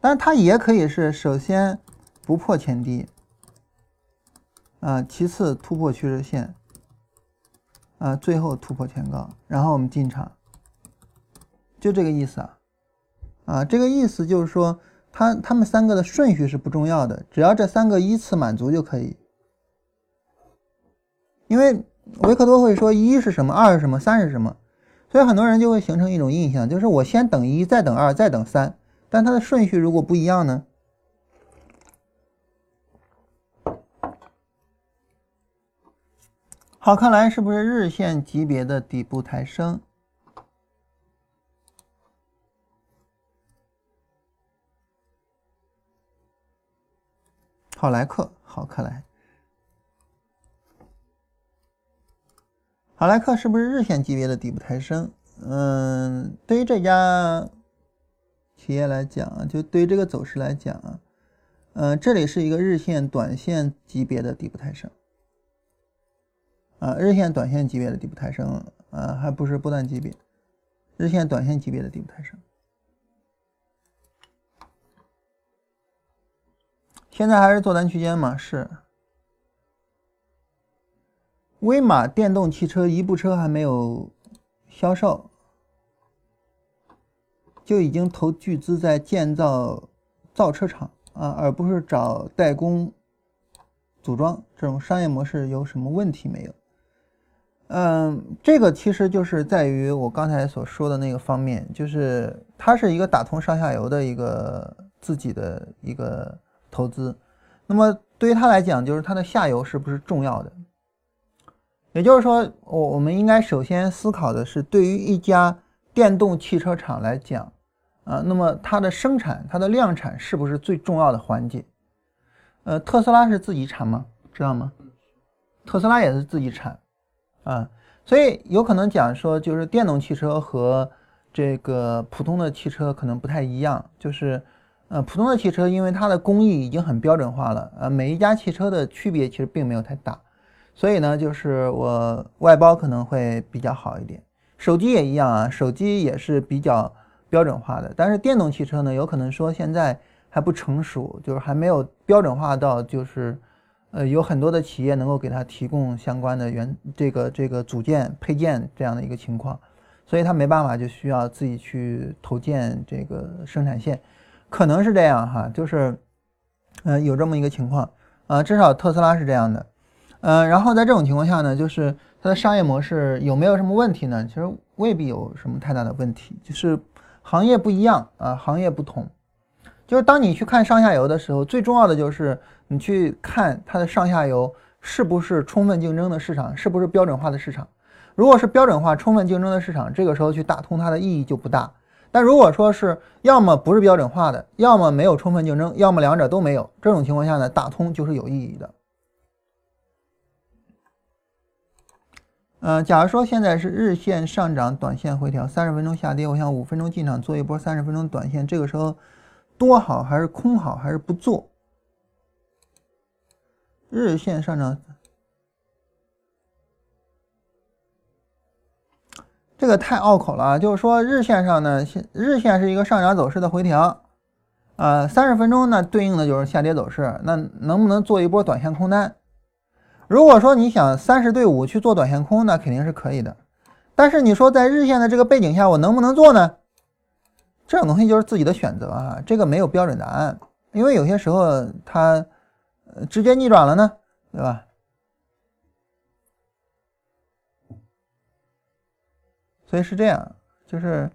但是它也可以是首先不破前低，啊，其次突破趋势线，啊，最后突破前高，然后我们进场，就这个意思啊，啊，这个意思就是说。它它们三个的顺序是不重要的，只要这三个依次满足就可以。因为维克多会说一是什么，二是什么，三是什么，所以很多人就会形成一种印象，就是我先等一，再等二，再等三，但它的顺序如果不一样呢？好，看来是不是日线级别的底部抬升？好莱克，好克莱，好莱克是不是日线级别的底部抬升？嗯，对于这家企业来讲，就对于这个走势来讲啊，嗯，这里是一个日线、短线级别的底部抬升，啊，日线、短线级别的底部抬升，啊，还不是波段级别，日线、短线级别的底部抬升。现在还是做单区间吗？是。威马电动汽车一部车还没有销售，就已经投巨资在建造造车厂啊，而不是找代工组装。这种商业模式有什么问题没有？嗯，这个其实就是在于我刚才所说的那个方面，就是它是一个打通上下游的一个自己的一个。投资，那么对于他来讲，就是它的下游是不是重要的？也就是说，我我们应该首先思考的是，对于一家电动汽车厂来讲，啊，那么它的生产、它的量产是不是最重要的环节？呃，特斯拉是自己产吗？知道吗？特斯拉也是自己产，啊，所以有可能讲说，就是电动汽车和这个普通的汽车可能不太一样，就是，呃，普通的汽车因为它的工艺已经很标准化了，呃，每一家汽车的区别其实并没有太大。所以呢，就是我外包可能会比较好一点，手机也一样啊，手机也是比较标准化的。但是电动汽车呢，有可能说现在还不成熟，就是还没有标准化到，就是呃有很多的企业能够给它提供相关的原这个这个组件配件这样的一个情况，所以它没办法就需要自己去投建这个生产线，可能是这样哈，就是呃有这么一个情况啊，至少特斯拉是这样的。嗯，然后在这种情况下呢，就是它的商业模式有没有什么问题呢？其实未必有什么太大的问题，就是行业不一样啊，行业不同。就是当你去看上下游的时候，最重要的就是你去看它的上下游是不是充分竞争的市场，是不是标准化的市场。如果是标准化、充分竞争的市场，这个时候去打通它的意义就不大。但如果说是要么不是标准化的，要么没有充分竞争，要么两者都没有，这种情况下呢，打通就是有意义的。嗯，假如说现在是日线上涨，短线回调，三十分钟下跌，我想五分钟进场做一波三十分钟短线，这个时候多好还是空好还是不做？日线上涨，这个太拗口了啊！就是说日线上呢，日线是一个上涨走势的回调，啊，三十分钟呢对应的就是下跌走势，那能不能做一波短线空单？如果说你想三十对五去做短线空，那肯定是可以的。但是你说在日线的这个背景下，我能不能做呢？这种东西就是自己的选择啊，这个没有标准答案。因为有些时候它直接逆转了呢，对吧？所以是这样，就是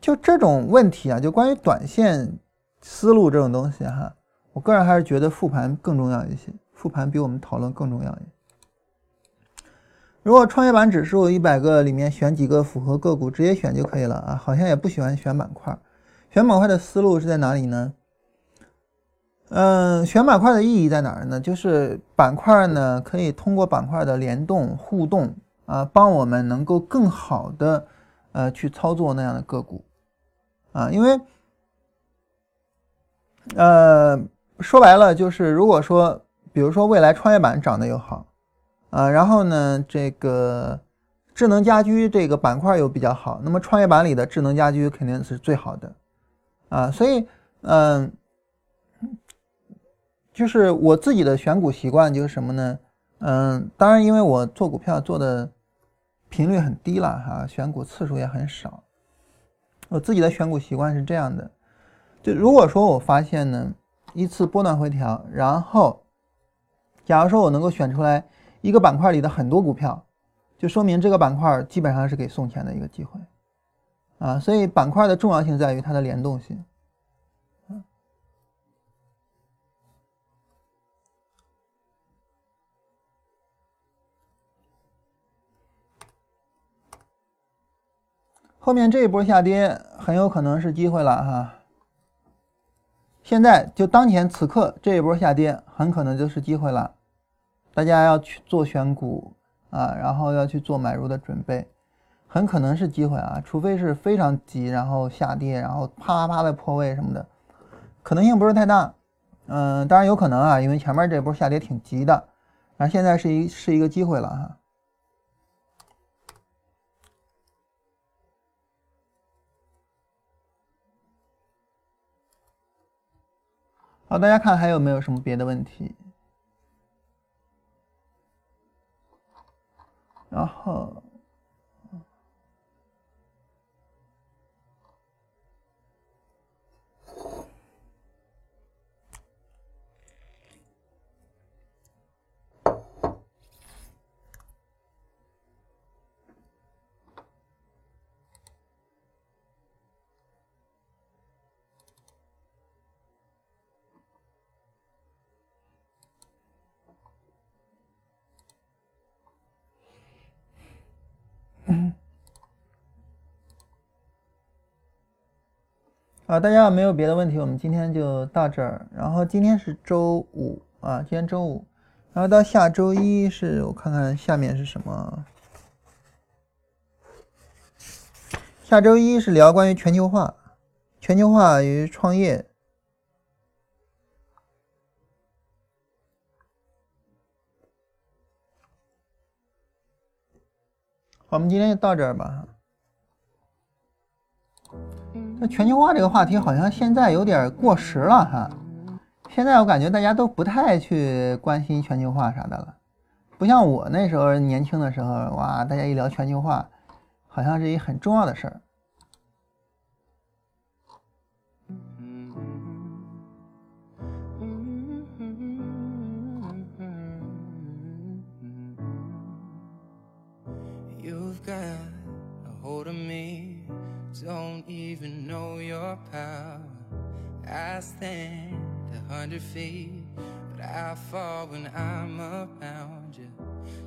就这种问题啊，就关于短线思路这种东西哈，我个人还是觉得复盘更重要一些。复盘比我们讨论更重要一些。如果创业板指数一百个里面选几个符合个股，直接选就可以了啊。好像也不喜欢选板块，选板块的思路是在哪里呢？嗯，选板块的意义在哪儿呢？就是板块呢可以通过板块的联动互动啊，帮我们能够更好的呃去操作那样的个股啊，因为呃说白了就是如果说。比如说，未来创业板涨得又好，啊，然后呢，这个智能家居这个板块又比较好，那么创业板里的智能家居肯定是最好的，啊，所以，嗯，就是我自己的选股习惯就是什么呢？嗯，当然，因为我做股票做的频率很低了哈，选股次数也很少，我自己的选股习惯是这样的，就如果说我发现呢一次波段回调，然后假如说我能够选出来一个板块里的很多股票，就说明这个板块基本上是给送钱的一个机会，啊，所以板块的重要性在于它的联动性。后面这一波下跌很有可能是机会了哈。现在就当前此刻这一波下跌很可能就是机会了。大家要去做选股啊，然后要去做买入的准备，很可能是机会啊，除非是非常急，然后下跌，然后啪啪啪的破位什么的，可能性不是太大。嗯，当然有可能啊，因为前面这波下跌挺急的，然后现在是一是一个机会了哈。好，大家看还有没有什么别的问题？然后。啊，大家没有别的问题，我们今天就到这儿。然后今天是周五啊，今天周五，然后到下周一是我看看下面是什么。下周一是聊关于全球化，全球化与创业。我们今天就到这儿吧。那全球化这个话题好像现在有点过时了哈。现在我感觉大家都不太去关心全球化啥的了，不像我那时候年轻的时候，哇，大家一聊全球化。好像是一很重要的事儿。You've got a hold of me, don't even know your power. I stand a hundred feet, but I fall when I'm around you.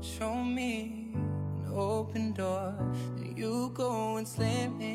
Show me an open door, then you go and slam it.